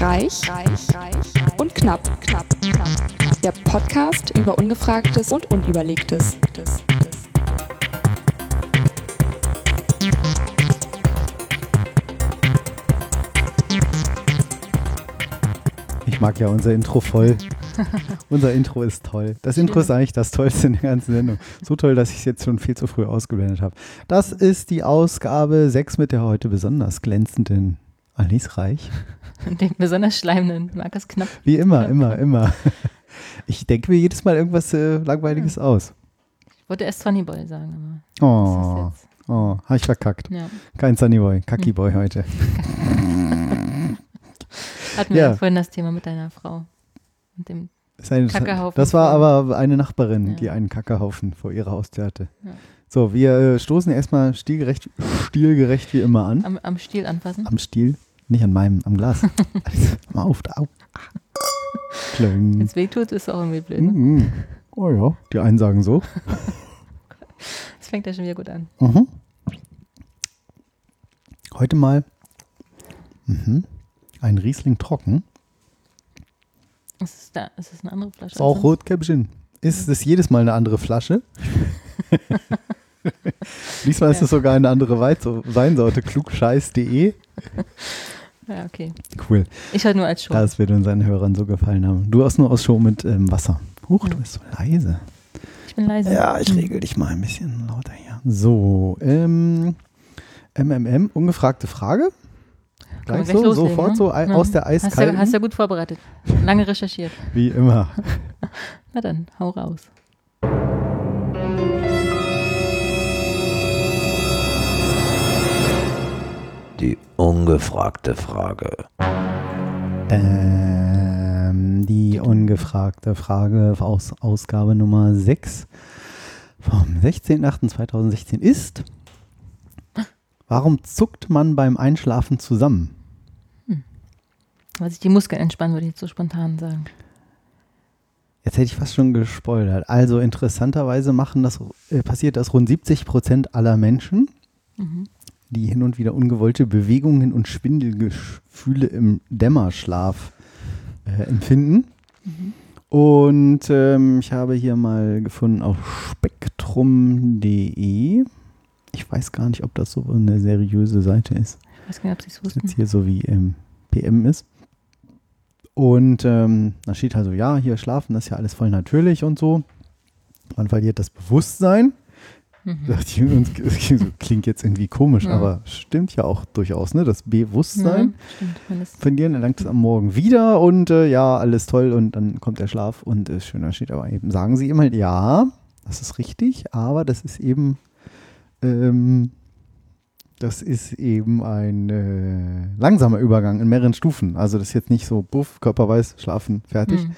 Reich, reich, reich und knapp, knapp, knapp. Der Podcast über Ungefragtes und Unüberlegtes. Ich mag ja unser Intro voll. unser Intro ist toll. Das Intro ist eigentlich das Tollste in der ganzen Sendung. So toll, dass ich es jetzt schon viel zu früh ausgeblendet habe. Das ist die Ausgabe 6 mit der heute besonders glänzenden Alice Reich. Und den besonders schleimenden Markus Knapp. Wie immer, immer, immer. Ich denke mir jedes Mal irgendwas äh, Langweiliges aus. Ich wollte erst Sunny Boy sagen, Oh, oh, habe ich verkackt. ja. Kein Sunnyboy, Kackiboy heute. Hatten wir ja vorhin das Thema mit deiner Frau. Und dem, Kackehaufen das war aber eine Nachbarin, Ja. die einen Kackerhaufen vor ihrer Haustür hatte. Ja. So, wir äh, stoßen erstmal stilgerecht, stilgerecht wie immer an. am, am Stiel anfassen. Am Stiel, nicht an meinem, am Glas. Also, mal auf, da, au. Wenn es weh tut, ist auch irgendwie blöd. Ne? Mhm. Oh ja, die einen sagen so. Das fängt ja schon wieder gut an. Mhm. Heute mal mhm. ein Riesling trocken. Ist es, da, ist es eine andere Flasche? Ist auch Rotkäppchen. Ist es jedes Mal eine andere Flasche? Diesmal ist es sogar eine andere Weinsorte. Klugscheiß.de. Ja, okay. Cool. Ich halt nur als Show. Das wird unseren Hörern so gefallen haben. Du hast nur aus Show mit ähm, Wasser. Huch, du bist so leise. Ich bin leise. Ja, ich regel dich mal ein bisschen lauter hier. So, ähm, MMM, ungefragte Frage. Gleich so, loslegen, sofort ne? so Ja. aus der Hast eiskalten. du, hast du gut vorbereitet. Lange recherchiert. Wie immer. Na dann, hau raus. Die ungefragte Frage. Ähm, die ungefragte Frage aus Ausgabe Nummer 6 vom 16.08.2016 ist: Warum zuckt man beim Einschlafen zusammen? Weil sich die Muskeln entspannen, würde ich jetzt so spontan sagen. Jetzt hätte ich fast schon gespoilert. Also interessanterweise machen das, äh, passiert das rund 70 Prozent aller Menschen, Mhm. die hin und wieder ungewollte Bewegungen und Schwindelgefühle im Dämmerschlaf äh, empfinden. Mhm. Und ähm, ich habe hier mal gefunden auf spektrum.de. Ich weiß gar nicht, ob das so eine seriöse Seite ist. Ich weiß gar nicht, ob sie es Das wussten. jetzt hier so wie im PM ist. Und ähm, da steht also, ja, hier schlafen, das ist ja alles voll natürlich und so. Man verliert das Bewusstsein. Mhm. Uns- Klingt jetzt irgendwie komisch, Ja. aber stimmt ja auch durchaus, ne? Das Bewusstsein. Das, Verlieren, erlangt es am Morgen wieder und äh, ja, alles toll und dann kommt der Schlaf und ist schön. Da steht aber eben, sagen sie immer, ja, das ist richtig, aber das ist eben, ähm, das ist eben ein äh, langsamer Übergang in mehreren Stufen. Also das ist jetzt nicht so, buff, Körper weiß, schlafen, fertig. Mhm.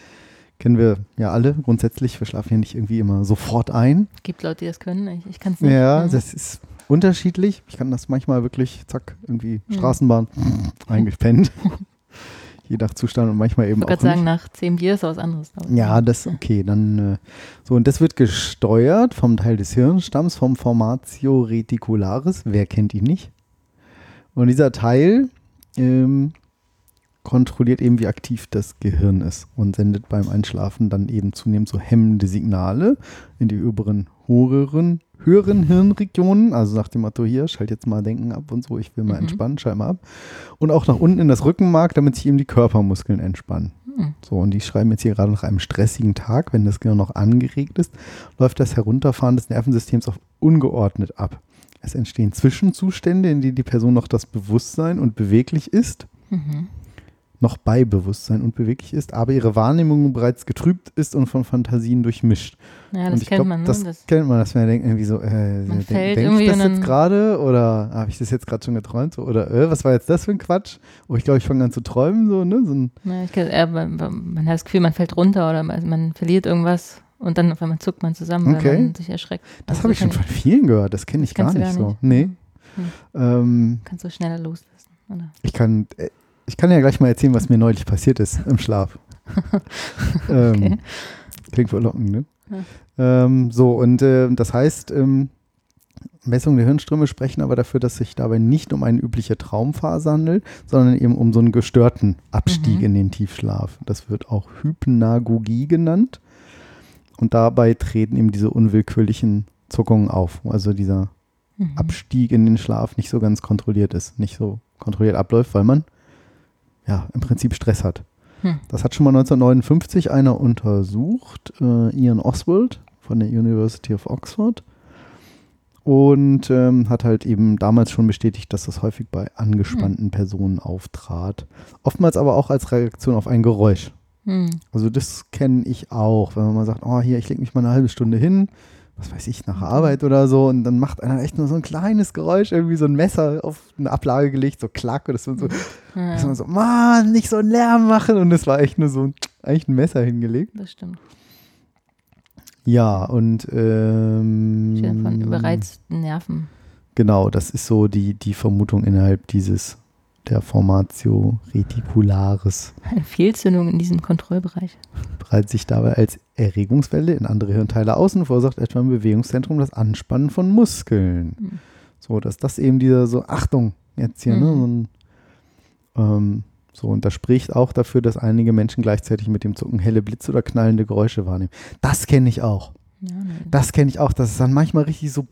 Kennen wir ja alle grundsätzlich. Wir schlafen ja nicht irgendwie immer sofort ein. Gibt Leute, die das können. Ich, ich kann es nicht. Ja, Mhm. das ist unterschiedlich. Ich kann das manchmal wirklich, zack, irgendwie Mhm. Straßenbahn eingepennt. Je nach Zustand und manchmal eben ich auch gerade sagen, nach zehn Bier ist was anderes. ich. Ja, das okay. Dann äh, so und das wird gesteuert vom Teil des Hirnstamms vom Formatio reticularis. Wer kennt ihn nicht? Und dieser Teil ähm, kontrolliert eben, wie aktiv das Gehirn ist und sendet beim Einschlafen dann eben zunehmend so hemmende Signale in die oberen, höheren, höheren Hirnregionen. Also nach dem Motto hier, schalt jetzt mal Denken ab und so, ich will mal Mhm. entspannen, schalt mal ab. Und auch nach unten in das Rückenmark, damit sich eben die Körpermuskeln entspannen. Hm. So, und die schreiben jetzt hier gerade nach einem stressigen Tag, wenn das Gehirn noch angeregt ist, läuft das Herunterfahren des Nervensystems auf ungeordnet ab. Es entstehen Zwischenzustände, in denen die Person noch das Bewusstsein und beweglich ist, Mhm. Noch bei Bewusstsein und beweglich ist, aber ihre Wahrnehmung bereits getrübt ist und von Fantasien durchmischt. Ja, das kennt glaub, man. Ne? Das, Das, kennt man, dass man denkt irgendwie so, äh, Man denk, fällt denk ich das jetzt gerade oder habe ich das jetzt gerade schon geträumt so, oder äh, was war jetzt das für ein Quatsch? Oh, ich glaube, ich fange an zu träumen so, ne? So ein, ja, ich, äh, man, man hat das Gefühl, man fällt runter oder man, man verliert irgendwas und dann auf einmal zuckt man zusammen, Okay. weil man sich erschreckt. das Also habe ich schon von vielen gehört, das kenne ich gar nicht, gar so. nicht? Nee. Ähm, Kannst du schneller loslassen. Oder? Ich kann, äh, ich kann ja gleich mal erzählen, was mir neulich passiert ist im Schlaf. ähm, Okay. Klingt verlockend, ne? Ähm, so, und äh, das heißt, ähm, Messungen der Hirnströme sprechen aber dafür, dass sich dabei nicht um eine übliche Traumphase handelt, sondern eben um so einen gestörten Abstieg Mhm. in den Tiefschlaf. Das wird auch Hypnagogie genannt. Und dabei treten eben diese unwillkürlichen Zuckungen auf. Also dieser Mhm. Abstieg in den Schlaf nicht so ganz kontrolliert ist, nicht so kontrolliert abläuft, weil man ja im Prinzip Stress hat. Hm. Das hat schon mal 1959 einer untersucht, äh, Ian Oswald von der University of Oxford. Und ähm, hat halt eben damals schon bestätigt, dass das häufig bei angespannten Personen auftrat. Oftmals aber auch als Reaktion auf ein Geräusch. Hm. Also das kenne ich auch, wenn man mal sagt, oh hier, ich lege mich mal eine halbe Stunde hin, was weiß ich, nach der Arbeit oder so und dann macht einer echt nur so ein kleines Geräusch, irgendwie so ein Messer auf eine Ablage gelegt, so klack und das wird so, Ja, ist man so, Mann, nicht so einen Lärm machen und es war echt nur so ein, eigentlich ein Messer hingelegt. das stimmt. Ja, und ähm, von überreizten Nerven. Genau, das ist so die, die Vermutung innerhalb dieses der Formatio reticularis. Eine Fehlzündung in diesem Kontrollbereich. breitet sich dabei als Erregungswelle in andere Hirnteile aus und verursacht etwa im Bewegungszentrum das Anspannen von Muskeln. Mhm. So, dass das eben dieser so, Achtung, jetzt hier, ne? Mhm. So, ein, ähm, so, und das spricht auch dafür, dass einige Menschen gleichzeitig mit dem Zucken helle Blitze oder knallende Geräusche wahrnehmen. Das kenne ich auch. Ja, ne. Das kenne ich auch, dass es dann manchmal richtig so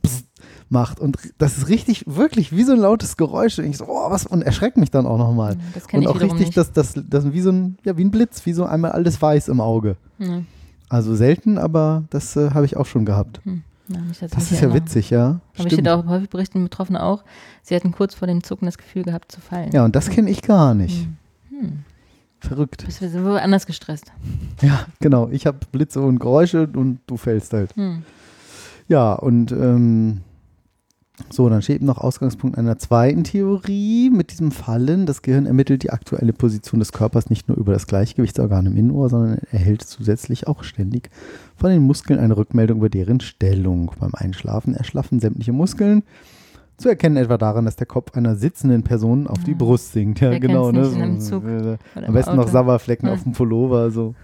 macht. Und das ist richtig, wirklich wie so ein lautes Geräusch. Und ich so, oh, was, und erschreckt mich dann auch nochmal. das kenne Und ich auch wiederum richtig, nicht. dass das, das wie so ein, ja, wie ein Blitz, wie so einmal alles weiß im Auge. Ja. Also selten, aber das äh, habe ich auch schon gehabt. Hm. Ja, Das ist ja witzig, ja. Aber ich auch häufig berichten Betroffene auch, sie hatten kurz vor dem Zucken das Gefühl gehabt zu fallen. Ja, und das kenne ich gar nicht. Hm. Hm. Verrückt. Bist du anders gestresst. Ja, genau. Ich habe Blitze und Geräusche und du fällst halt. Hm. Ja, und ähm, so, dann steht noch Ausgangspunkt einer zweiten Theorie mit diesem Fallen. Das Gehirn ermittelt die aktuelle Position des Körpers nicht nur über das Gleichgewichtsorgan im Innenohr, sondern erhält zusätzlich auch ständig von den Muskeln eine Rückmeldung über deren Stellung. Beim Einschlafen erschlaffen sämtliche Muskeln. Zu erkennen etwa daran, dass der Kopf einer sitzenden Person auf die Ja. Brust sinkt. Ja, Wer genau. Ne? nicht in einem Zug äh, am besten noch Auto. Sauerflecken Ja. auf dem Pullover. So.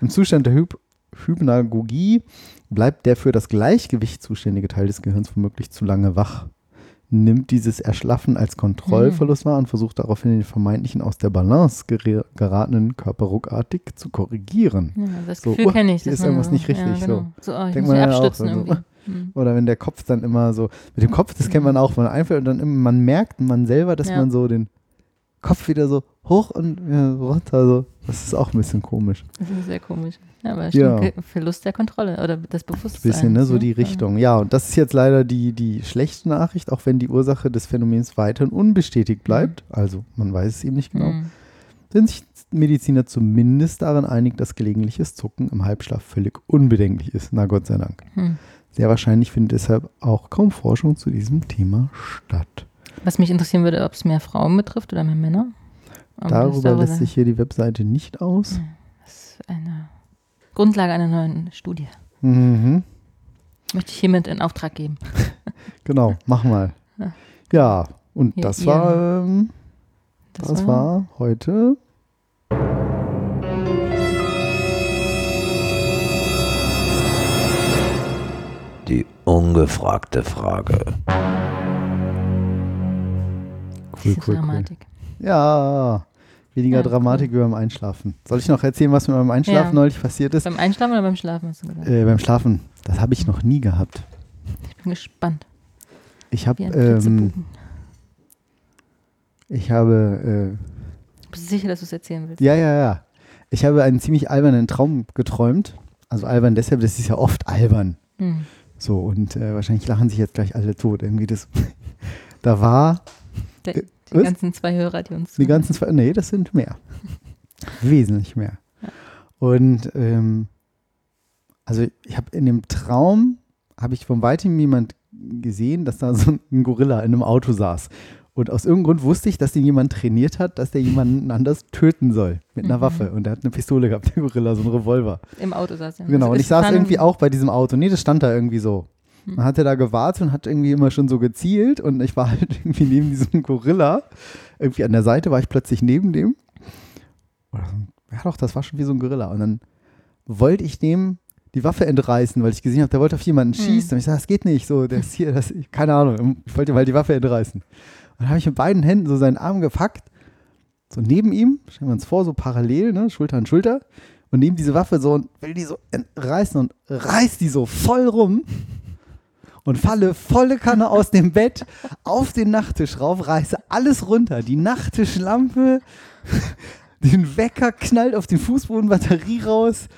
Im Zustand der Hyp Hypnagogie bleibt der für das Gleichgewicht zuständige Teil des Gehirns womöglich zu lange wach, nimmt dieses Erschlaffen als Kontrollverlust wahr und versucht daraufhin den vermeintlichen aus der Balance geratenen Körper ruckartig zu korrigieren. Ja, das So, Gefühl uh, kenne ich. hier ist irgendwas so, nicht richtig, Ja, genau. So, oh, ich Denkt muss man ja auch, abstützen also, irgendwie. Hm. Oder wenn der Kopf dann immer so, mit dem Kopf, das kennt man auch, wenn man einfällt und dann immer, man merkt man selber, dass Ja. man so den Kopf wieder so hoch und ja, runter, so. Das ist auch ein bisschen komisch. Das ist sehr komisch. Ja, aber Ja. Verlust der Kontrolle oder des Bewusstseins. bisschen, ne, so die Ja. Richtung. Ja, und das ist jetzt leider die, die schlechte Nachricht, auch wenn die Ursache des Phänomens weiterhin unbestätigt bleibt, also man weiß es eben nicht genau, Hm. sind sich Mediziner zumindest daran einig, dass gelegentliches Zucken im Halbschlaf völlig unbedenklich ist. Na Gott sei Dank. Hm. Sehr wahrscheinlich findet deshalb auch kaum Forschung zu diesem Thema statt. Was mich interessieren würde, ob es mehr Frauen betrifft oder mehr Männer. Aber das Darüber lässt sich hier die Webseite nicht aus. Das ist eine Grundlage einer neuen Studie. Mhm. Möchte ich hiermit in Auftrag geben. Genau, mach mal. Ja. Und Hier, das war, ähm, das war heute Die ungefragte Frage. cool, cool. Dramatik. Ja, weniger Ja, Dramatik wie beim Einschlafen. Soll ich noch erzählen, was mir beim Einschlafen Ja. neulich passiert ist? Beim Einschlafen oder beim Schlafen hast du gesagt? Äh, beim Schlafen. Das habe ich noch nie gehabt. Ich bin gespannt. Ich habe, ähm, ich habe, Bist du sicher, dass du es erzählen willst? äh, ja, ja, ja. Ich habe einen ziemlich albernen Traum geträumt. Also albern deshalb, das ist ja oft albern. Hm. So, und äh, wahrscheinlich lachen sich jetzt gleich alle tot. Irgendwie das, da war Der, Äh, die was? ganzen zwei Hörer, die uns. Die ganzen zwei, nee, das sind mehr. Wesentlich mehr. Ja. Und ähm, also ich habe in dem Traum, habe ich von weitem jemand gesehen, dass da so ein Gorilla in einem Auto saß. Und aus irgendeinem Grund wusste ich, dass den jemand trainiert hat, dass der jemanden anders töten soll mit einer Mhm. Waffe. Und der hat eine Pistole gehabt, der Gorilla, so ein Revolver. Im Auto saß er. Genau, und ich saß irgendwie auch bei diesem Auto. Nee, das stand da irgendwie so. Hm. Man hatte da gewartet und hat irgendwie immer schon so gezielt und ich war halt irgendwie neben diesem Gorilla. Irgendwie an der Seite war ich plötzlich neben dem. Ja doch, das war schon wie so ein Gorilla. Und dann wollte ich dem die Waffe entreißen, weil ich gesehen habe, der wollte auf jemanden Mhm. schießen. Und ich sage, das geht nicht. So, der ist hier, das, keine Ahnung. Ich wollte mal die Waffe entreißen. Dann habe ich mit beiden Händen so seinen Arm gepackt, so neben ihm, stellen wir uns vor, so parallel, ne, Schulter an Schulter, und nehme diese Waffe so und will die so entreißen und reiß die so voll rum und falle volle Kanne aus dem Bett auf den Nachttisch rauf, reiße alles runter, die Nachttischlampe, den Wecker knallt auf den Fußboden, Batterie raus,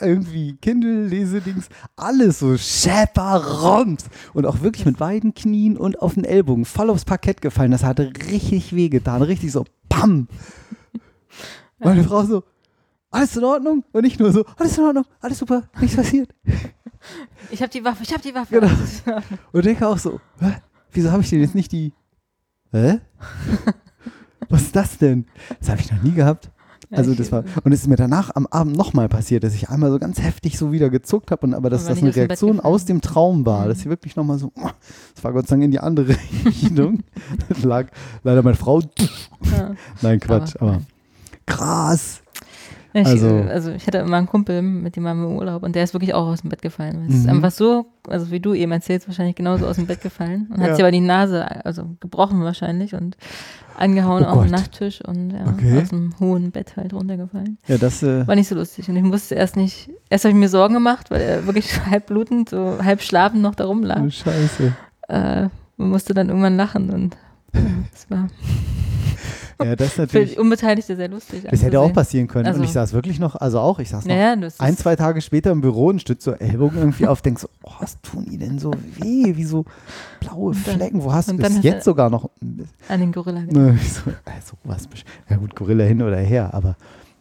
irgendwie Kindle, Lesedings, alles so schäpperrons und auch wirklich mit beiden Knien und auf den Ellbogen voll aufs Parkett gefallen. Das hatte richtig wehgetan, richtig so PAM. Meine Frau so, alles in Ordnung? Und ich nur so, alles in Ordnung, alles super, nichts passiert. Ich habe die Waffe, ich habe die Waffe. Genau. Und denke auch so, hä? wieso habe ich denn jetzt nicht die. Hä? Was ist das denn? Das habe ich noch nie gehabt. Also das war und es ist mir danach am Abend nochmal passiert, dass ich einmal so ganz heftig so wieder gezuckt habe und aber dass das eine Reaktion aus dem Traum war, Mhm. dass ich wirklich nochmal so, das war Gott sei Dank in die andere Richtung. Das lag leider meine Frau. Nein, Quatsch, Aber- aber, krass. Ich, Also- also, also ich hatte immer einen Kumpel, mit dem waren wir im Urlaub und der ist wirklich auch aus dem Bett gefallen. Es ist Mhm. einfach so, also wie du eben erzählst, wahrscheinlich genauso aus dem Bett gefallen und Ja. hat sich aber die Nase, also gebrochen wahrscheinlich und angehauen Oh auf den Gott. Nachttisch und ja, Okay. aus dem hohen Bett halt runtergefallen. Ja, das äh, War nicht so lustig und ich musste erst nicht, erst habe ich mir Sorgen gemacht, weil er wirklich halb blutend, so halb schlafend noch da rumlag. oh, Scheiße. Äh, man musste dann irgendwann lachen und ja, das war Ja, das für natürlich. die Unbeteiligte sehr lustig. Das hätte auch anzusehen. passieren können. Also- und ich saß wirklich noch, also auch, ich saß noch Naja, das ein, ist- zwei Tage später im Büro und stützt so Ellbogen irgendwie auf, denkst so, oh, was tun die denn so weh? Wie so blaue dann- Flecken. Wo hast du hast jetzt sogar noch? an den Gorilla. Ne, so, also, was, ja gut, Gorilla hin oder her, aber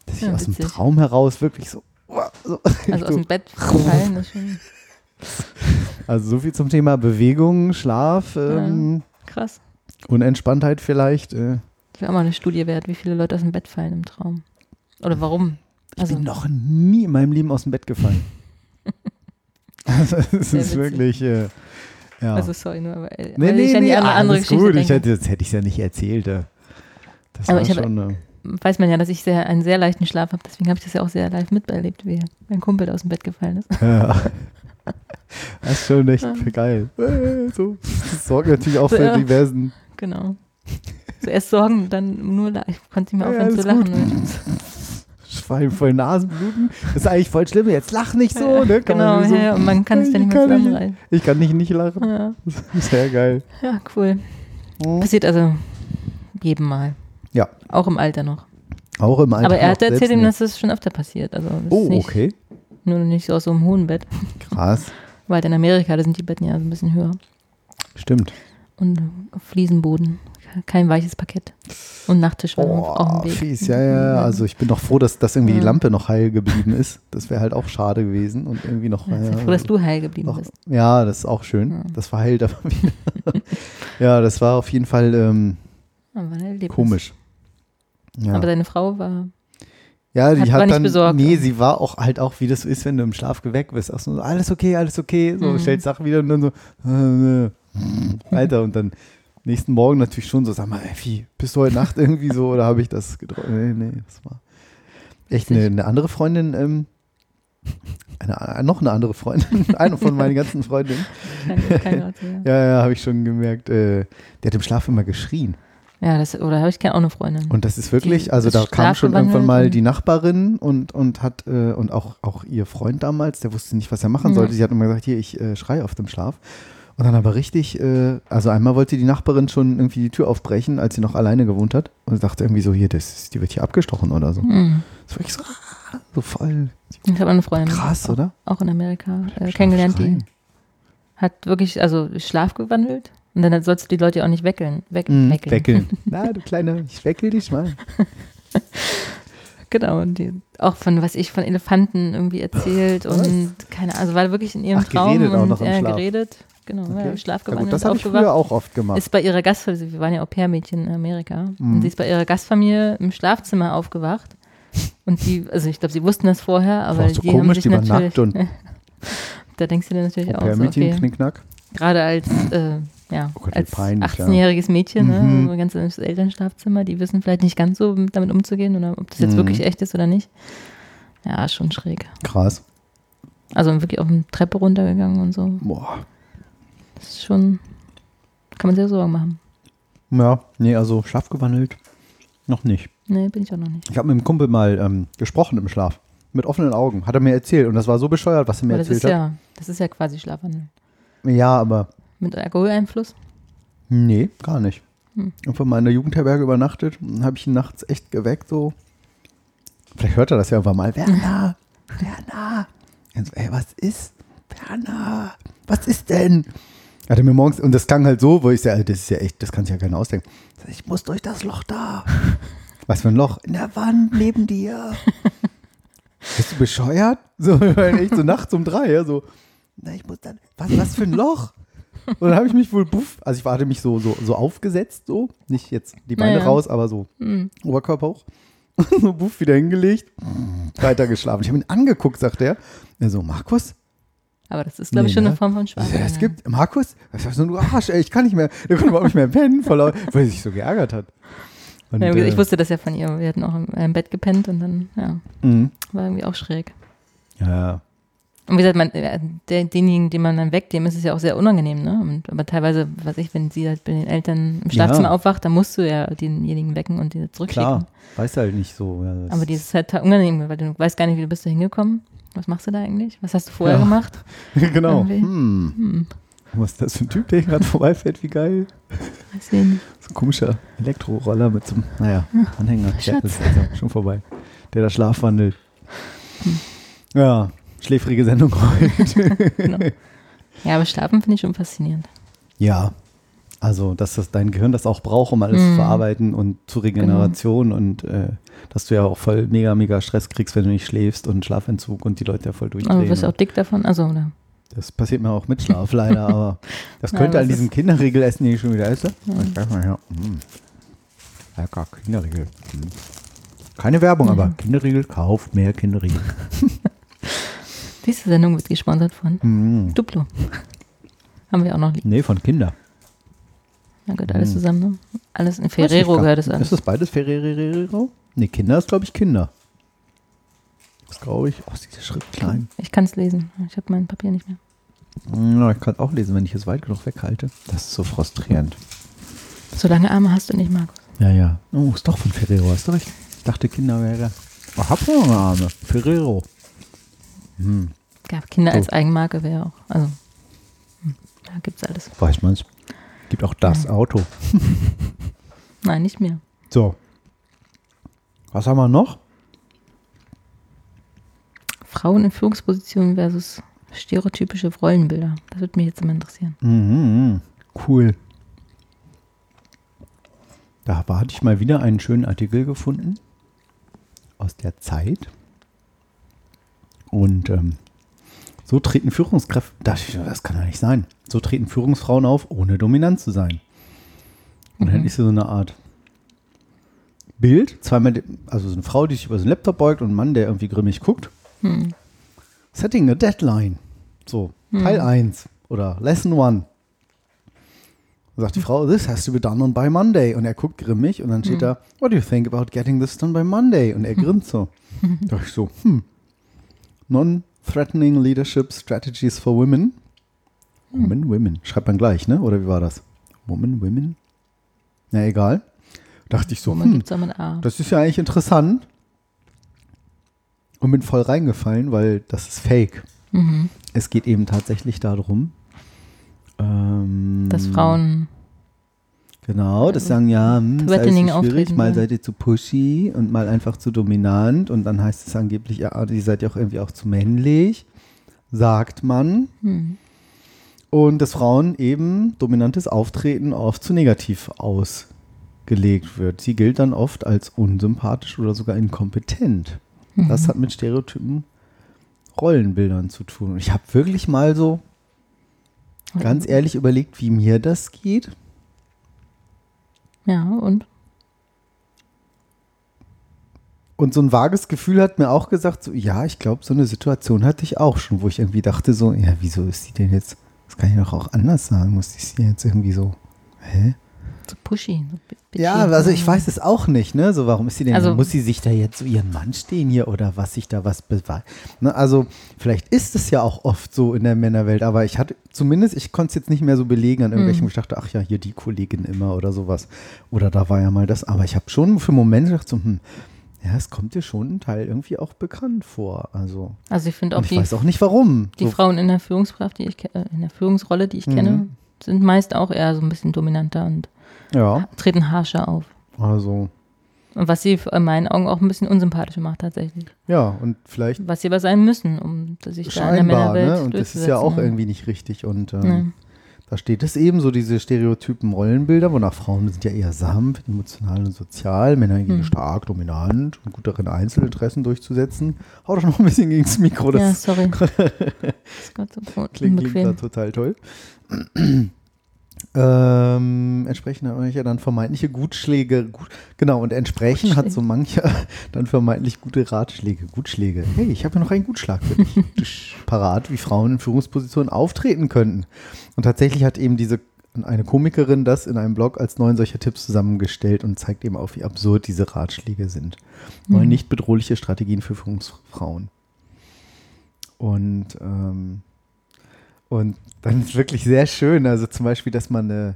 dass ich Ja, aus dem. Traum heraus wirklich so, oh, so, Also aus dem Bett gefallen ist schon also so viel zum Thema Bewegung, Schlaf ähm, krass. und Entspanntheit vielleicht. Äh, Das wäre auch mal eine Studie wert, wie viele Leute aus dem Bett fallen im Traum. Oder warum? ich Also, bin noch nie in meinem Leben aus dem Bett gefallen. also es ist wirklich, äh, ja. also sorry, nur weil, Nee, weil nee, ich an die nee, andere, Geschichte gut. Ich hätte, das hätte ich ja nicht erzählt. äh. Das Aber war ich schon. Äh, Weiß man ja, dass ich sehr, einen sehr leichten Schlaf habe, deswegen habe ich das ja auch sehr live miterlebt, wie mein Kumpel aus dem Bett gefallen ist. ja. Das ist schon echt geil. Äh, So. Das sorgt natürlich auch So, für ja. diversen. Genau. Zuerst Sorgen, dann nur ich konnte nicht mehr Ja, aufhören zu alles lachen. Ne? Schwein voll Nasenbluten. Das ist eigentlich voll schlimm. Jetzt lach nicht so, ne? Kann genau, man so, ja, ja, und man kann es dann Ich nicht mehr zusammenreißen. Ich kann nicht nicht lachen. Ja, Sehr geil. ja, cool. Passiert also jedem Mal. Ja. Auch im Alter noch. Auch im Alter. Aber er hat erzählt ihm, dass das schon öfter passiert. Also Oh, nicht, okay. Nur nicht so aus so einem hohen Bett. Krass. Weil in Amerika, da sind die Betten ja so ein bisschen höher. Stimmt. Und Fliesenboden. Kein weiches Parkett. Und Nachttisch war Oh, auch im Weg. fies. Ja, ja. Also ich bin doch froh, dass, dass irgendwie die Ja. Lampe noch heil geblieben ist. Das wäre halt auch schade gewesen. Und irgendwie noch. Ja, ja, sei froh, dass du heil geblieben noch, bist. ja, das ist auch schön. Ja. Das verheilt aber wieder. ja, das war auf jeden Fall ähm, ein komisch. Ja. Aber deine Frau war. Ja, die Hat- hat, war nicht dann, besorgt. nee, sie war auch halt auch, wie das so ist, wenn du im Schlaf geweckt bist. Auch so, alles okay, alles okay, so, Mhm. stellt Sachen wieder und dann so, äh, äh, weiter und dann nächsten Morgen natürlich schon so, sag mal, ey, wie, bist du heute Nacht irgendwie so oder habe ich das getroffen? Nee, nee, das war echt eine, eine andere Freundin, ähm, eine, noch eine andere Freundin, eine von meinen ganzen Freundinnen, Keine, keine Art, ja. ja, ja, habe ich schon gemerkt, äh, der hat im Schlaf immer geschrien. ja, das, oder habe ich auch eine Freundin. Und das ist wirklich, Die also da kam schon irgendwann mal die Nachbarin und, und hat, äh, und auch, auch ihr Freund damals, der wusste nicht, was er machen Mhm. sollte. Sie hat immer gesagt, hier, ich äh, schreie auf dem Schlaf. Und dann aber richtig, äh, also einmal wollte die Nachbarin schon irgendwie die Tür aufbrechen, als sie noch alleine gewohnt hat. Und dachte irgendwie so, hier, das, die wird hier abgestochen oder so. Mhm. Das war wirklich so, ah, so voll Ich habe eine Freundin. krass, auch, oder? Auch in Amerika äh, kennengelernt, die hat wirklich, also Schlaf gewandelt. Und dann sollst du die Leute auch nicht weckeln. Weck, Mhm, weckeln. Weckeln. Na, du Kleiner, ich weckel dich mal. Genau, und die, auch von, was ich von Elefanten irgendwie erzählt Was? und keine Ahnung, also war wirklich in ihrem Ach, Traum geredet auch und noch im Schlaf. geredet, genau, ja, Okay. Ja, gut, gewandelt, das habe ich früher auch oft gemacht. Ist bei ihrer Gastfamilie, wir waren ja Au-pair-Mädchen in Amerika, Mhm. und sie ist bei ihrer Gastfamilie im Schlafzimmer aufgewacht. Und die, also ich glaube, sie wussten das vorher, aber auch so die komisch, haben sich die waren natürlich, nackt und- da denkst du dir natürlich auch so, okay, Knickknack. gerade als, äh, ja, Oh Gott, als peinlich, ja. 18-jähriges Mädchen, Mhm. ne, ganz ins Elternschlafzimmer, die wissen vielleicht nicht ganz so damit umzugehen oder ob das jetzt Mhm. wirklich echt ist oder nicht. Ja, schon schräg. Krass. Also wirklich auf eine Treppe runtergegangen und so. Boah. Das ist schon, kann man sehr Sorgen machen. Ja, nee, also schlafgewandelt noch nicht. Nee, bin ich auch noch nicht. Ich habe mit dem Kumpel mal ähm, gesprochen im Schlaf. Mit offenen Augen. Hat er mir erzählt. Und das war so bescheuert, was er mir Aber das erzählt ist hat. ja, das ist ja quasi Schlafwandel. Ja, aber Mit Alkoholeinfluss? nee, gar nicht. Hm. Irgendwann mal in der Jugendherberge übernachtet. Dann habe ich ihn nachts echt geweckt, so. Vielleicht hört er das ja irgendwann mal. Werner, Werner. Und so, ey, was ist? Werner, was ist denn? Hat er mir morgens, und das klang halt so, wo ich sage, das ist ja echt, das kann sich ja keiner ausdenken. Ich muss durch das Loch da. Was für ein Loch? In der Wand neben dir. Bist du bescheuert? So, echt so nachts um drei, ja, so. Na, ich muss dann, was, was für ein Loch? Und dann habe ich mich wohl buff, also ich hatte mich so, so, so aufgesetzt, so. Nicht jetzt die Beine Naja. raus, aber so Hm. Oberkörper hoch. so buff wieder hingelegt. Weiter geschlafen. Ich habe ihn angeguckt, sagt er. Er so, Markus? Aber das ist, glaube ich, Nee, schon ne? eine Form von Ja, Schlafwandel. es gibt, Markus? Das war so, du Arsch, ey, ich kann nicht mehr. Der konnte überhaupt nicht mehr pennen, voll, weil er sich so geärgert hat. Und, Ja, äh, ich wusste das ja von ihr. Wir hatten auch im, äh, im Bett gepennt und dann, ja, mh. war irgendwie auch schräg. Ja, Und wie gesagt, man, äh, der, denjenigen, den man dann weckt, dem ist es ja auch sehr unangenehm, ne? Und, aber teilweise, was ich, wenn sie halt bei den Eltern im Schlafzimmer Ja. aufwacht, dann musst du ja denjenigen wecken und die zurückschicken. klar. Weiß halt nicht so. Ja, Aber die ist halt unangenehm, weil du weißt gar nicht, wie du bist da hingekommen. Was machst du da eigentlich? Was hast du vorher Ja. gemacht? genau. Hm. Hm, Was ist das für ein Typ, der hier gerade vorbeifährt? Wie geil. weiß ich nicht. So ein komischer Elektroroller mit so einem, naja, Anhänger. Ja, das ist also schon vorbei. Der da schlafwandelt. Hm. Ja, schläfrige Sendung heute. Genau. Ja, aber Schlafen finde ich schon faszinierend. Ja, also, dass das dein Gehirn das auch braucht, um alles Mhm. zu verarbeiten und zur Regeneration und äh, dass du ja auch voll mega, mega Stress kriegst, wenn du nicht schläfst und Schlafentzug und die Leute ja voll Aber durchdrehen. du wirst auch dick davon. Also, oder? das passiert mir auch mit Schlaf leider, aber das Ja, könnte aber an es diesem ist- Kinderregelessen hier schon wieder essen. Mhm. Ich sag mal, ja. mm. Lecker, Kinderriegel. Mm. Keine Werbung, aber Kinderriegel, kauft mehr Kinderriegel. Diese Sendung wird gesponsert von Mm. Duplo. Haben wir auch noch lieb. Nee, von Kinder. Da gehört alles Mhm. zusammen, ne? Alles in Ferrero gehört es alles. Ist das beides Ferrero? Nee, Kinder ist, glaube ich, Kinder. Das glaube ich. Oh, ist dieser Schritt klein. Ich kann es lesen. Ich habe mein Papier nicht mehr. Ja, ich kann auch lesen, wenn ich es weit genug weghalte. Das ist so frustrierend. So lange Arme hast du nicht, Markus. Ja, ja. Oh, ist doch von Ferrero, hast du recht. Ich dachte, Kinder wäre. Oh, hab noch eine Arme. Ferrero. Hm, Ja, Kinder So. als Eigenmarke wäre auch. Also, hm, da gibt's alles. weiß man's. Gibt auch das Auto. Nein, nicht mehr. So. Was haben wir noch? Frauen in Führungspositionen versus stereotypische Rollenbilder. Das würde mich jetzt mal interessieren. Mhm, cool. Da hatte ich mal wieder einen schönen Artikel gefunden aus der Zeit. Und ähm, so treten Führungskräfte, dachte ich, das kann doch nicht sein. So treten Führungsfrauen auf, ohne dominant zu sein. Und dann Mhm. ist hier so eine Art Bild, zweimal, also so eine Frau, die sich über so einen Laptop beugt und ein Mann, der irgendwie grimmig guckt. Hm. Setting a Deadline. So, Teil 1 oder Lesson 1. Sagt die Frau, this has to be done on by Monday. Und er guckt grimmig und dann steht da, what do you think about getting this done by Monday? Und er grinst so. da dachte ich so, hm. Non-threatening leadership strategies for women. Women, women. Schreibt man gleich, ne? Oder wie war das? Woman, women? Na, egal. Dachte ich so, Wo man hm, A. das ist ja eigentlich interessant. Und bin voll reingefallen, weil das ist fake. Mhm. Es geht eben tatsächlich darum, ähm, Dass Frauen. Genau, das sagen ja, hm, Threatening so schwierig, mal seid ihr zu pushy und mal einfach zu dominant und dann heißt es angeblich, ja, ihr seid ja auch irgendwie auch zu männlich, sagt man. Hm. Und dass Frauen eben dominantes Auftreten oft zu negativ ausgelegt wird. Sie gilt dann oft als unsympathisch oder sogar inkompetent. Mhm. Das hat mit Stereotypen, Rollenbildern zu tun. Und ich habe wirklich mal so ganz ehrlich überlegt, wie mir das geht. Ja, und? Und so ein vages Gefühl hat mir auch gesagt, so, ja, ich glaube, so eine Situation hatte ich auch schon, wo ich irgendwie dachte so, ja, wieso ist sie denn jetzt, das kann ich doch auch anders sagen, muss ich sie jetzt irgendwie so, hä? So pushy. So. Ja, also ich weiß es auch nicht, ne? So, warum ist sie denn, Also- muss sie sich da jetzt so ihren Mann stehen hier oder was sich da was beweist? Ne? Also, vielleicht ist es ja auch oft so in der Männerwelt, aber ich hatte zumindest, ich konnte es jetzt nicht mehr so belegen an irgendwelchen, Mhm. wo ich dachte, ach ja, hier die Kollegin immer oder sowas. Oder da war ja mal das, aber ich habe schon für Momente gedacht, so, hm, ja, es kommt dir schon ein Teil irgendwie auch bekannt vor. Also, Also ich finde auch ich die, weiß auch nicht warum. die so, Frauen in der Führungskraft, die ich äh, in der Führungsrolle, die ich Mhm. kenne, sind meist auch eher so ein bisschen dominanter und ja, treten harscher auf. also, Und was sie in meinen Augen auch ein bisschen unsympathischer macht tatsächlich. ja, und vielleicht Was sie aber sein müssen, um sich da in der scheinbar, Männerwelt ne? Und das ist ja auch durchzusetzen, irgendwie nicht richtig und ähm, Ne. Da steht es eben so, diese stereotypen Rollenbilder, wonach Frauen sind ja eher sanft, emotional und sozial, Männer hingegen Hm. stark, dominant und gut darin, Einzelinteressen durchzusetzen. Hau doch noch ein bisschen gegen das Mikro, das Ja, sorry. das Gott so klingt, klingt gerade total toll. Ähm, entsprechend hat mancher dann vermeintliche Gutschläge, gut, genau, und entsprechend hat so mancher dann vermeintlich gute Ratschläge, Gutschläge. Hey, ich habe ja noch einen Gutschlag für dich. Parat, wie Frauen in Führungspositionen auftreten könnten. Und tatsächlich hat eben diese eine Komikerin das in einem Blog als neun solcher Tipps zusammengestellt und zeigt eben auf, wie absurd diese Ratschläge sind. Neun Mhm. nicht bedrohliche Strategien für Führungsfrauen. Und, ähm, und dann ist wirklich sehr schön, also zum Beispiel, dass man eine,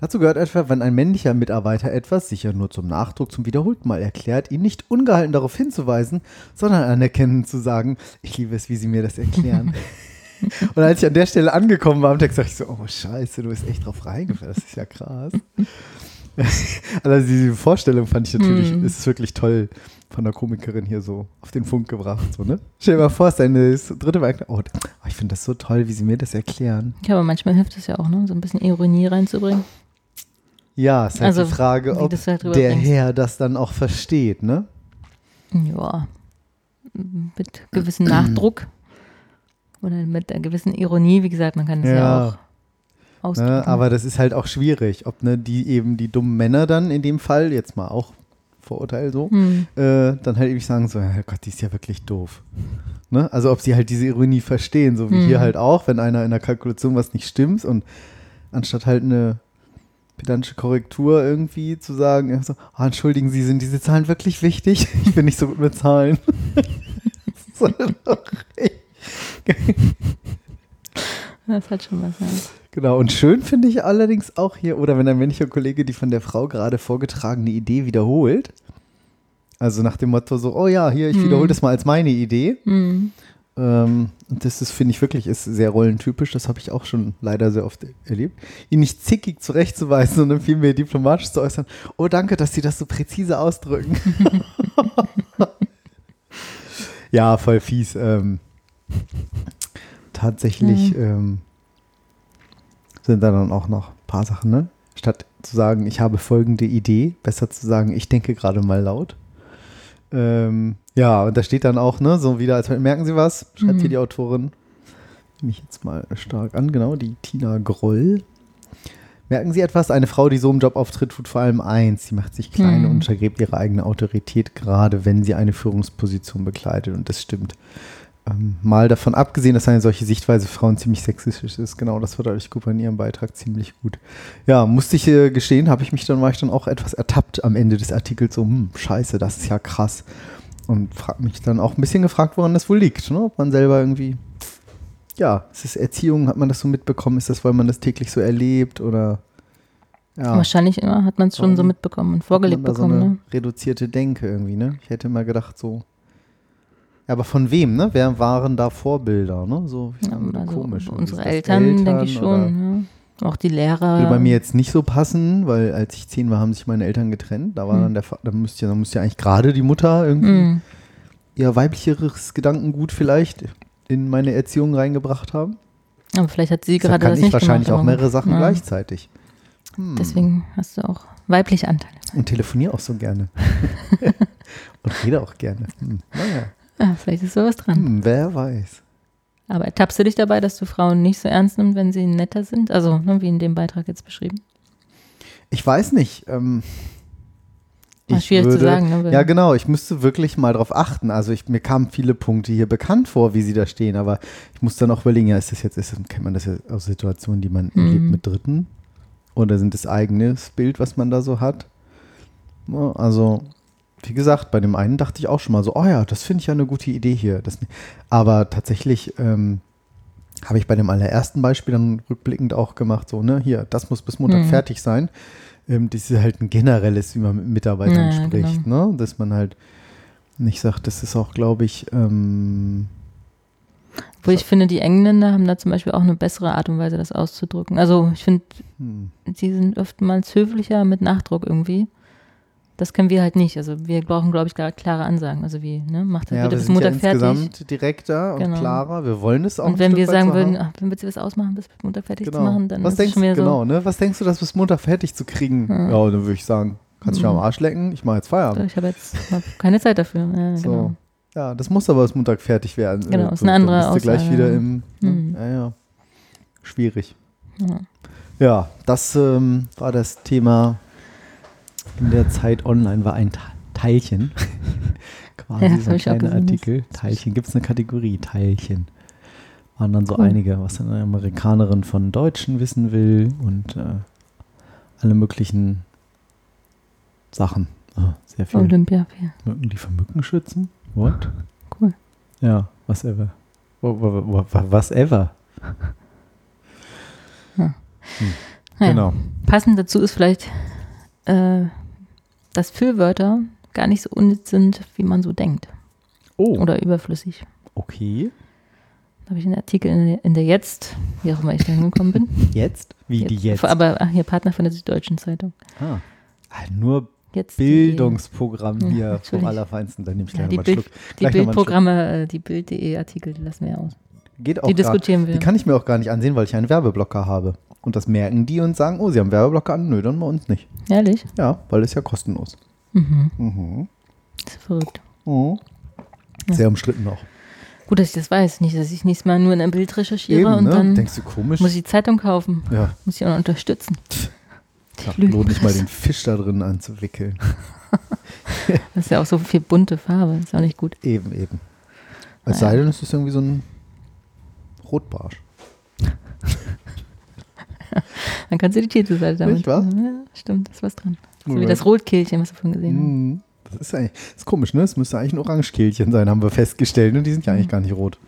dazu gehört etwa, wenn ein männlicher Mitarbeiter etwas, sicher nur zum Nachdruck, zum wiederholten Mal erklärt, ihn nicht ungehalten darauf hinzuweisen, sondern anerkennend zu sagen, ich liebe es, wie Sie mir das erklären. Und als ich an der Stelle angekommen war am Text, dachte ich so, oh scheiße, du bist echt drauf reingefallen, das ist ja krass. also diese Vorstellung fand ich natürlich, Hm. ist wirklich toll von der Komikerin hier so auf den Funk gebracht. So, ne? Stell dir mal vor, es ist deine das dritte Werk. Oh, oh, ich finde das so toll, wie sie mir das erklären. Ja, aber manchmal hilft es ja auch, ne? so ein bisschen Ironie reinzubringen. Ja, ist halt Also, die Frage, ob halt der rüberbringst. Herr das dann auch versteht, ne? Ja, mit gewissem Nachdruck oder mit einer gewissen Ironie, wie gesagt, man kann es ja, Ja. auch ausdrücken. ne? Aber das ist halt auch schwierig, ob ne, die eben die dummen Männer dann in dem Fall, jetzt mal auch Vorurteil so, hm. äh, dann halt ewig sagen so, ja Gott, die ist ja wirklich doof. Ne? Also ob sie halt diese Ironie verstehen, so wie Hm. hier halt auch, wenn einer in der Kalkulation was nicht stimmt und anstatt halt eine pedantische Korrektur irgendwie zu sagen, ja, so, ah, entschuldigen Sie, sind diese Zahlen wirklich wichtig? Ich bin nicht so gut mit Zahlen. so, doch, Das hat schon was. Ja. Genau, und schön finde ich allerdings auch hier, oder wenn ein männlicher Kollege die von der Frau gerade vorgetragene Idee wiederholt. Also nach dem Motto so, oh ja, hier, ich Hm. wiederhole das mal als meine Idee. Hm. Ähm, und das ist, finde ich wirklich, ist sehr rollentypisch. Das habe ich auch schon leider sehr oft erlebt. Ihn nicht zickig zurechtzuweisen, sondern vielmehr diplomatisch zu äußern. Oh, danke, dass Sie das so präzise ausdrücken. ja, voll fies. Ähm, tatsächlich ähm, sind da dann auch noch ein paar Sachen, ne? Statt zu sagen, ich habe folgende Idee, besser zu sagen, ich denke gerade mal laut. Ähm, ja, und da steht dann auch, ne, so wieder, als merken Sie was, schreibt Mhm. hier die Autorin. Nehme ich jetzt mal stark an, genau, die Tina Groll. Merken Sie etwas? Eine Frau, die so im Job auftritt, tut vor allem eins. Sie macht sich klein Mhm. und untergräbt ihre eigene Autorität, gerade wenn sie eine Führungsposition bekleidet. Und das stimmt. Ähm, mal davon abgesehen, dass eine solche Sichtweise Frauen ziemlich sexistisch ist. Genau, das verdeutlicht Cooper in ihrem Beitrag ziemlich gut. Ja, musste ich äh, gestehen, habe ich mich dann, war ich dann auch etwas ertappt am Ende des Artikels, so, hm, scheiße, das ist ja krass. Und frag mich dann auch ein bisschen gefragt, woran das wohl liegt. Ne? Ob man selber irgendwie, ja, ist es Erziehung, hat man das so mitbekommen? Ist das, weil man das täglich so erlebt? Oder ja, Wahrscheinlich immer hat man es schon so mitbekommen und vorgelebt bekommen. so ne? reduzierte Denke irgendwie, ne? Ich hätte mal gedacht, so. Ja, aber von wem, ne? Wer waren da Vorbilder, ne? So Ja, so also komisch. Unsere das Eltern, denke ich schon. Ja. Auch die Lehrer. Würde bei mir jetzt nicht so passen, weil als ich zehn war, haben sich meine Eltern getrennt. Da war Hm. dann der da müsste ja, da müsste ja eigentlich gerade die Mutter irgendwie Hm. ihr weiblicheres Gedankengut vielleicht in meine Erziehung reingebracht haben. Aber vielleicht hat sie Deshalb gerade kann das ich nicht wahrscheinlich gemacht, auch mehrere Sachen ja. gleichzeitig. Hm. Deswegen hast du auch weibliche Anteile. Und telefoniere auch so gerne. Und rede auch gerne. Hm. Naja, Ah, vielleicht ist sowas dran. hm, wer weiß. Aber ertappst du dich dabei, dass du Frauen nicht so ernst nimmst, wenn sie netter sind? Also, ne, wie in dem Beitrag jetzt beschrieben. Ich weiß nicht. Ähm, War ich schwierig zu würde- sagen, ne? Ja, genau. Ich müsste wirklich mal drauf achten. Also ich, mir kamen viele Punkte hier bekannt vor, wie sie da stehen. Aber ich muss dann auch überlegen, ja, ist das jetzt, ist das, kennt man das ja aus Situationen, die man Mhm. erlebt mit Dritten? Oder sind es eigenes Bild, was man da so hat? Also, wie gesagt, bei dem einen dachte ich auch schon mal so, oh ja, das finde ich ja eine gute Idee hier. Das, aber tatsächlich ähm, habe ich bei dem allerersten Beispiel dann rückblickend auch gemacht, so, ne, hier, das muss bis Montag Mhm. fertig sein. Ähm, das ist halt ein generelles, wie man mit Mitarbeitern Ja, spricht, ne? Dass man halt nicht sagt, das ist auch, glaube ich, ähm, Wo ich finde, die Engländer haben da zum Beispiel auch eine bessere Art und Weise, das auszudrücken. Also ich finde, hm, sie sind oftmals höflicher mit Nachdruck irgendwie. Das können wir halt nicht. Also wir brauchen, glaube ich, klar- klare Ansagen. Also wie, ne, macht das ja, bitte wir bis sind ja Montag fertig. insgesamt direkter und Genau. klarer. Wir wollen es auch Und wenn wir sagen so würden, ach, wenn wir das ausmachen, bis Montag fertig Genau. zu machen, dann Was ist es denkst schon du, wieder genau, so. ne? Was denkst du, das bis Montag fertig zu kriegen? Ja. Ja, dann würde ich sagen, kannst du Mhm. mich am Arsch lecken, ich mache jetzt Feierabend. Ich habe jetzt hab keine Zeit dafür. Ja, So. genau. Ja, das muss aber bis Montag fertig werden. Genau, Äh, ist eine dann andere bist du gleich wieder im, ne? Mhm. ja, ja. Schwierig. Ja. Ja, das ähm, war das Thema in der Zeit online, war ein Te- Teilchen. Quasi Ja, so ein kleiner. Artikel. Teilchen, gibt es eine Kategorie, Teilchen. Waren dann so Cool. einige, was eine Amerikanerin von Deutschen wissen will und äh, alle möglichen Sachen. Ah, sehr viel. Olympia. Ja. Mücken, die vor Mücken schützen? What? Cool. Ja, whatever. Wa- wa- wa- wa- Whatever. Naja. Genau. Passend dazu ist vielleicht, äh, dass Füllwörter gar nicht so unnütz sind, wie man so denkt. Oh, Oder überflüssig. okay. Da habe ich einen Artikel in der, in der Jetzt, wie auch immer ich da hingekommen bin. Jetzt? Wie die jetzt? Aber ach, hier Partner von der Süddeutschen Zeitung. Ah. Ah, Nur Jetzt Bildungsprogramm Ja, hier vom natürlich. Allerfeinsten. Dann nehme ich Die, ja, gleich die, noch mal einen Schluck. die mal einen Bildprogramme, äh, die Bild.de Artikel, die lassen wir aus. Geht auch Die gar, diskutieren wir. Die kann ich mir auch gar nicht ansehen, weil ich einen Werbeblocker habe. Und das merken die und sagen, oh, sie haben Werbeblocker an. Nö, dann bei uns nicht. Ehrlich? Ja, weil ist ja kostenlos. Mhm. Mhm. Das ist verrückt. Mhm. Ja. Sehr umstritten auch. Gut, dass ich das weiß. Nicht, dass ich nächstes Mal nur in ein Bild recherchiere Eben, und ne? dann Denkst du komisch? muss ich die Zeitung kaufen. ja, Muss ich auch noch unterstützen. ja Lügen. lohnt nicht mal den Fisch da drin anzuwickeln. Das ist ja auch so viel bunte Farbe. Ist auch nicht gut. Eben, eben. Es sei denn, es ist irgendwie so ein Rotbarsch. Dann kannst du die Titelseite damit. Nicht wahr? Ja, stimmt, da ist was dran. So wie das Rotkehlchen, was wir vorhin gesehen haben. Mhm. Das ist eigentlich das ist komisch, ne? Es müsste eigentlich ein Orangekehlchen sein, haben wir festgestellt. Und die sind ja eigentlich gar nicht rot.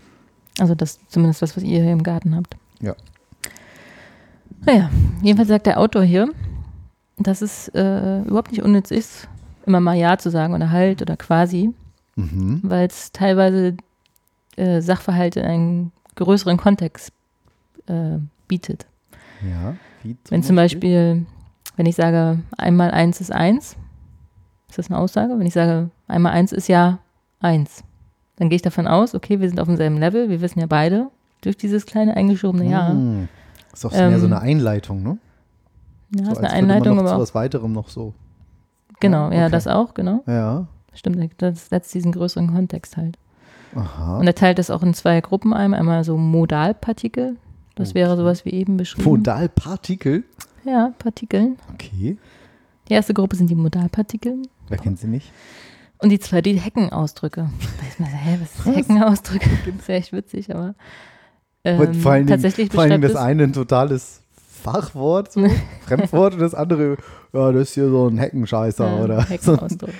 Also das zumindest das, was ihr hier im Garten habt. Ja. Naja, jedenfalls sagt der Autor hier, dass es äh, überhaupt nicht unnütz ist, immer mal Ja zu sagen oder halt oder quasi, Mhm. weil es teilweise äh, Sachverhalte in einen größeren Kontext äh, bietet. Ja. Wie Wenn zum Beispiel, wenn ich sage, einmal eins ist eins, ist das eine Aussage? Wenn ich sage, einmal eins ist ja eins, dann gehe ich davon aus, okay, wir sind auf demselben Level, wir wissen ja beide durch dieses kleine eingeschobene Ja. Mhm. Ist so mehr so Ähm, eine Einleitung, ne? Ja, so, ist eine Einleitung, aber zu was weiterem noch so. genau, ja, okay. das auch, genau. Ja. Stimmt, das setzt diesen größeren Kontext halt. Aha. Und er teilt das auch in zwei Gruppen ein. Einmal so Modalpartikel. Das wäre Okay. sowas wie eben beschrieben. Modalpartikel. Ja, Partikeln. Okay. Die erste Gruppe sind die Modalpartikel. Wer kennt sie nicht? Und die zwei, die Heckenausdrücke. Da ist man so, hä, was ist Was? Heckenausdrücke? Das ist ja echt witzig, aber ähm, vor allen Dingen, tatsächlich vor allen Dingen das eine ein totales Fachwort, so, Fremdwort und das andere, ja, das ist hier so ein Heckenscheißer ja, oder so ein Heckenausdruck.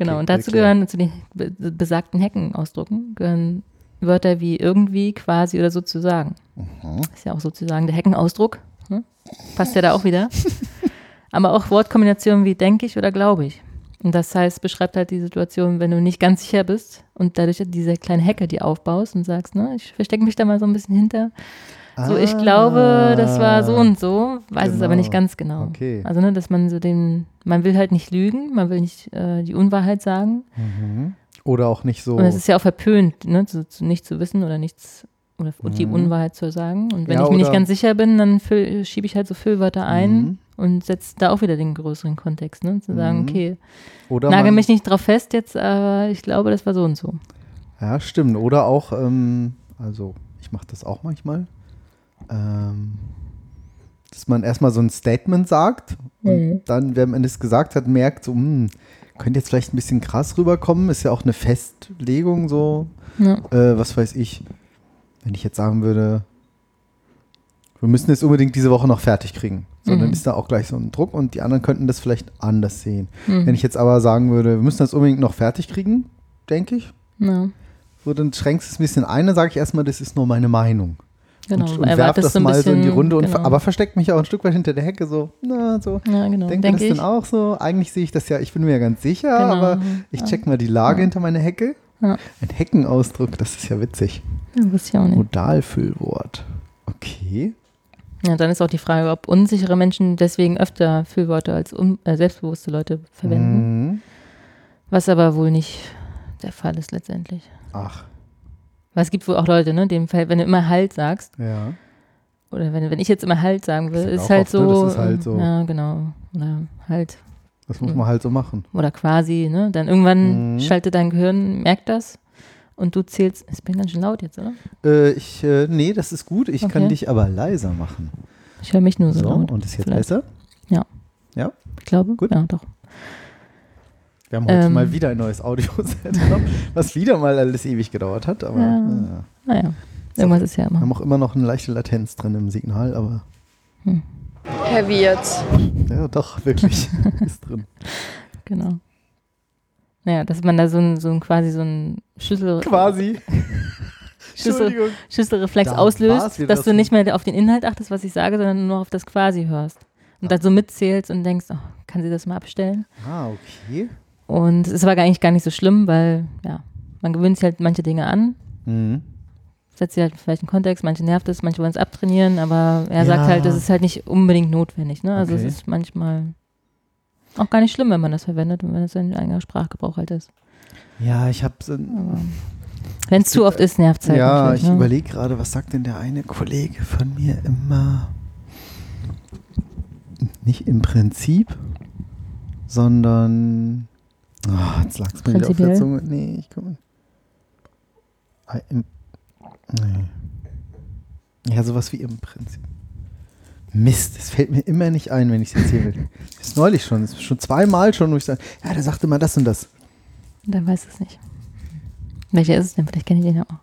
Okay, Genau, und dazu gehören, zu den be besagten Heckenausdrucken, gehören Wörter wie irgendwie, quasi oder sozusagen. Mhm. Ist ja auch sozusagen der Heckenausdruck. Ne? Passt ja da auch wieder. Aber auch Wortkombinationen wie denke ich oder glaube ich. Und das heißt, beschreibt halt die Situation, wenn du nicht ganz sicher bist und dadurch diese kleine Hecke, die aufbaust und sagst, ne, ich verstecke mich da mal so ein bisschen hinter. So, ich glaube, das war so und so, weiß es aber Genau. nicht ganz genau. Okay. Also, ne, dass man so den, man will halt nicht lügen, man will nicht äh, die Unwahrheit sagen. Mhm. Oder auch nicht so. Und es ist ja auch verpönt, ne, zu, zu nicht zu wissen oder nichts oder die Mhm. Unwahrheit zu sagen. Und wenn Ja, ich mir nicht ganz sicher bin, dann schiebe ich halt so Füllwörter ein Mhm. und setze da auch wieder den größeren Kontext, ne? Zu sagen, Mhm. okay, Oder nagel mich nicht drauf fest jetzt, aber ich glaube, das war so und so. Ja, stimmt. Oder auch, ähm, also ich mache das auch manchmal, ähm, dass man erstmal so ein Statement sagt und Mhm. dann, wer am Ende es gesagt hat, merkt so, hm, könnte jetzt vielleicht ein bisschen krass rüberkommen. Ist ja auch eine Festlegung so, Ja. äh, was weiß ich, wenn ich jetzt sagen würde, wir müssen es unbedingt diese Woche noch fertig kriegen. So, dann Mhm. ist da auch gleich so ein Druck und die anderen könnten das vielleicht anders sehen. Mhm. Wenn ich jetzt aber sagen würde, wir müssen das unbedingt noch fertig kriegen, denke ich, Ja, so, dann schränkst du es ein bisschen ein, dann sage ich erstmal, das ist nur meine Meinung. Genau. und, und werf das ein mal so in die bisschen- Runde, und ver- genau. aber versteckt mich auch ein Stück weit hinter der Hecke, so, na, so. Ja, genau. Denkt ihr Denke das ich. denn auch so? Eigentlich sehe ich das ja, ich bin mir ja ganz sicher, Genau. aber ich check mal die Lage hinter meine Hecke. Ja. Ein Heckenausdruck, das ist ja witzig. Ja, wusste ich auch nicht. Modalfüllwort. Okay. Ja, dann ist auch die Frage, ob unsichere Menschen deswegen öfter Füllworte als un äh, selbstbewusste Leute verwenden. Mhm. Was aber wohl nicht der Fall ist letztendlich. Ach, Weil es gibt wohl auch Leute, ne, dem Fall, wenn du immer Halt sagst, ja. oder wenn, wenn ich jetzt immer Halt sagen will, Ich ist halt oft, ne, so. das ist halt so. Ja, genau. Oder halt. Das muss man halt so machen. Oder quasi, ne? Dann irgendwann Mhm. schaltet dein Gehirn, merkt das und du zählst. Es bin ganz schön laut jetzt, oder? Äh, ich, äh, nee, das ist gut. Ich kann Okay. dich aber leiser machen. Ich höre mich nur so, So, laut. und ist jetzt Vielleicht. besser? Ich glaube. Gut. Ja, doch. Wir haben heute Ähm. mal wieder ein neues Audioset genommen, was wieder mal alles ewig gedauert hat. Aber Ja. ja. Naja. Irgendwas ist ja wir immer. haben auch immer noch eine leichte Latenz drin im Signal, aber Heavy jetzt. ja, doch, wirklich. ist drin. Genau. Naja, dass man da so ein, so ein quasi so ein Schüssel, Quasi. Schüssel. Schüsselreflex Da auslöst, dass das- du nicht mehr auf den Inhalt achtest, was ich sage, sondern nur auf das quasi hörst. Und dann so mitzählst und denkst, oh, kann sie das mal abstellen? Ah, okay. Und es war eigentlich gar nicht so schlimm, weil, ja, man gewöhnt sich halt manche Dinge an, Mhm. setzt sie halt vielleicht einen Kontext, manche nervt es, manche wollen es abtrainieren, aber er Ja. sagt halt, das ist halt nicht unbedingt notwendig. Ne? Also Okay. es ist manchmal auch gar nicht schlimm, wenn man das verwendet und wenn es ein eigener Sprachgebrauch halt ist. Ja, ich habe wenn es zu oft ist, nervt es halt. Ja, ich ne? überlege gerade, was sagt denn der eine Kollege von mir immer? Nicht im Prinzip, sondern. Oh, jetzt lag es mir wieder auf der? Zunge. Nee, ich komme. Ah, nee. Ja, sowas wie im Prinzip. Mist, es fällt mir immer nicht ein, wenn ich es erzählen will. Das ist neulich schon, das ist schon zweimal schon, wo ich sage, ja, der sagte mal das und das. Dann weiß es nicht. Welcher ist es denn? Vielleicht kenne ich den ja auch.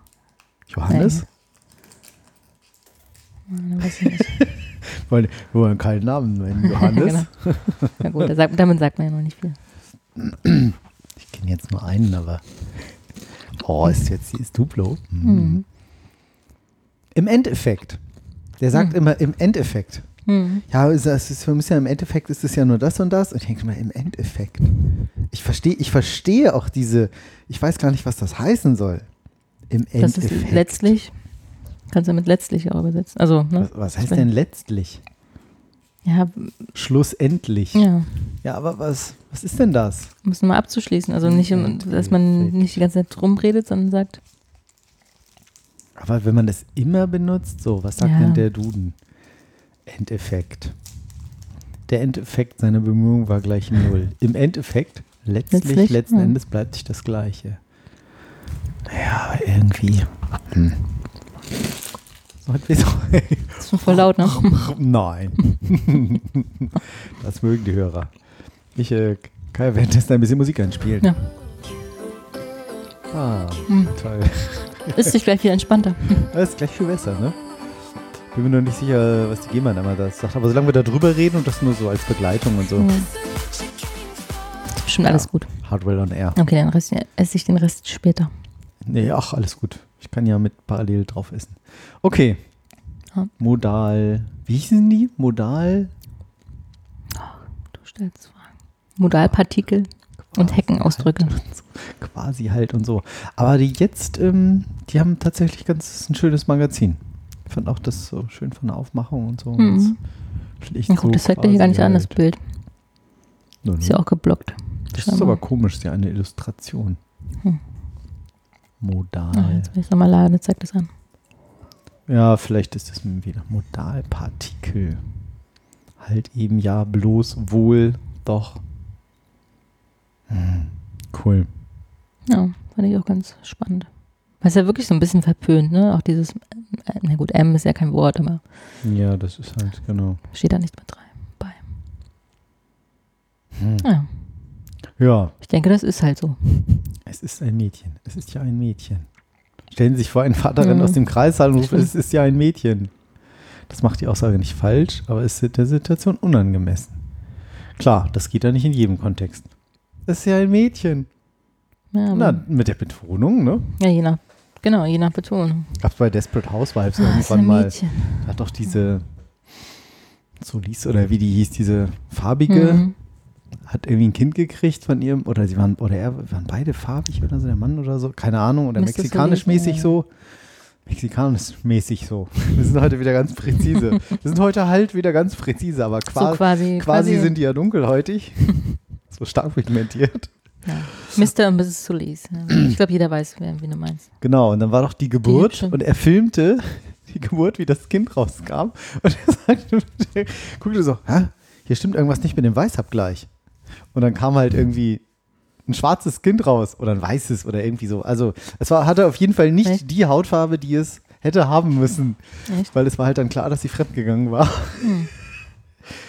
Johannes? Dann weiß ich nicht. Weil wir wollen keinen Namen nennen, Johannes. genau. Na gut, damit sagt man ja noch nicht viel. Ich kenne jetzt nur einen, aber. Oh, ist jetzt dieses Duplo. Mhm. Mhm. Im Endeffekt. Der sagt Mhm. immer im Endeffekt. Hm. Ja, es ist, es ist ja im Endeffekt ist es ja nur das und das. Und ich denke mal, im Endeffekt. Ich verstehe, ich verstehe auch diese, ich weiß gar nicht, was das heißen soll. Im Das Endeffekt. ist letztlich, kannst du mit letztlich auch übersetzen. Also, ne? Was, was heißt denn letztlich? Ja, Schlussendlich. Ja, ja, aber was, was ist denn das? um es mal abzuschließen. Also nicht, dass man nicht die ganze Zeit rumredet, sondern sagt, Aber wenn man das immer benutzt, so, was sagt Ja. denn der Duden? Endeffekt. Der Endeffekt seiner Bemühungen war gleich null. Im Endeffekt, letztlich, Letztlich, letzten ja. Endes bleibt sich das Gleiche. Naja, aber irgendwie. Hm. Das ist schon voll laut, ne? Nein. das mögen die Hörer. Ich äh, kann ja währenddessen ein bisschen Musik einspielen. Ja. Ah, Hm. toll. Ist sich gleich viel entspannter. Das ist gleich viel besser, ne? Bin mir noch nicht sicher, was die GEMA da mal das sagt. Aber solange wir da drüber reden und das nur so als Begleitung und so. Ja. Ist bestimmt alles gut. Hardware on Air. Okay, dann esse ich den Rest später. Nee, ach, alles gut. Ich kann ja mit parallel drauf essen. Okay. Ja. Modal. Wie hießen die? Modal. Du stellst Fragen. Modalpartikel und Heckenausdrücke. Halt und so. Quasi halt und so. Aber die jetzt, ähm, die haben tatsächlich ganz ein schönes Magazin. Ich fand auch das so schön von der Aufmachung und so. Mhm. So das zeigt ja hier gar nicht quasi an, das halt. Bild. Nö. Ist ja auch geblockt. Das ist scheinbar. aber komisch, ist ja eine Illustration. Hm. Modal. Ah, jetzt will ich nochmal laden, zeigt das an. Ja, vielleicht ist es wieder Modalpartikel. Halt eben ja bloß wohl doch. Hm, cool. Ja, fand ich auch ganz spannend. Weil es ja wirklich so ein bisschen verpönt, ne? Auch dieses, äh, na gut, M ist ja kein Wort, aber Ja, das ist halt, genau. steht da nicht mit rein, bei. Hm. Ja, Ja, ich denke, das ist halt so. es ist ein Mädchen. Es ist ja ein Mädchen. Stellen Sie sich vor, ein Vater rennt Mhm. aus dem Kreissaal und ruft, es ist ja ein Mädchen. Das macht die Aussage nicht falsch, aber ist der Situation unangemessen. Klar, das geht ja nicht in jedem Kontext. Das ist ja ein Mädchen. Ja, Na, mit der Betonung, ne? ja je nach, genau, je nach Betonung. Gab's bei Desperate Housewives Ah, ist irgendwann ein mal. Mädchen. Da hat doch diese Solis oder wie die hieß, diese farbige, Mhm. Hat irgendwie ein Kind gekriegt von ihrem, oder sie waren, oder er, waren beide farbig oder so, der Mann oder so, keine Ahnung, oder Müsste mexikanisch-mäßig so. Mexikanisch-mäßig so. Wir sind heute wieder ganz präzise. Wir sind heute halt wieder ganz präzise, aber So quasi, quasi, quasi sind die ja dunkelhäutig. so stark pigmentiert. ja. Mr. und Mrs. Solis. Ja. Ich glaube, jeder weiß, wer, wie du meinst. Genau, und dann war doch die Geburt hübsche. und er filmte die Geburt, wie das Kind rauskam. Und er sagte, guckte so, hä? Hier stimmt irgendwas nicht mit dem Weißabgleich. Und dann kam halt irgendwie ein schwarzes Kind raus oder ein weißes oder irgendwie so. Also es war, hatte auf jeden Fall nicht Echt? die Hautfarbe, die es hätte haben müssen. Echt? Weil es war halt dann klar, dass sie fremdgegangen war.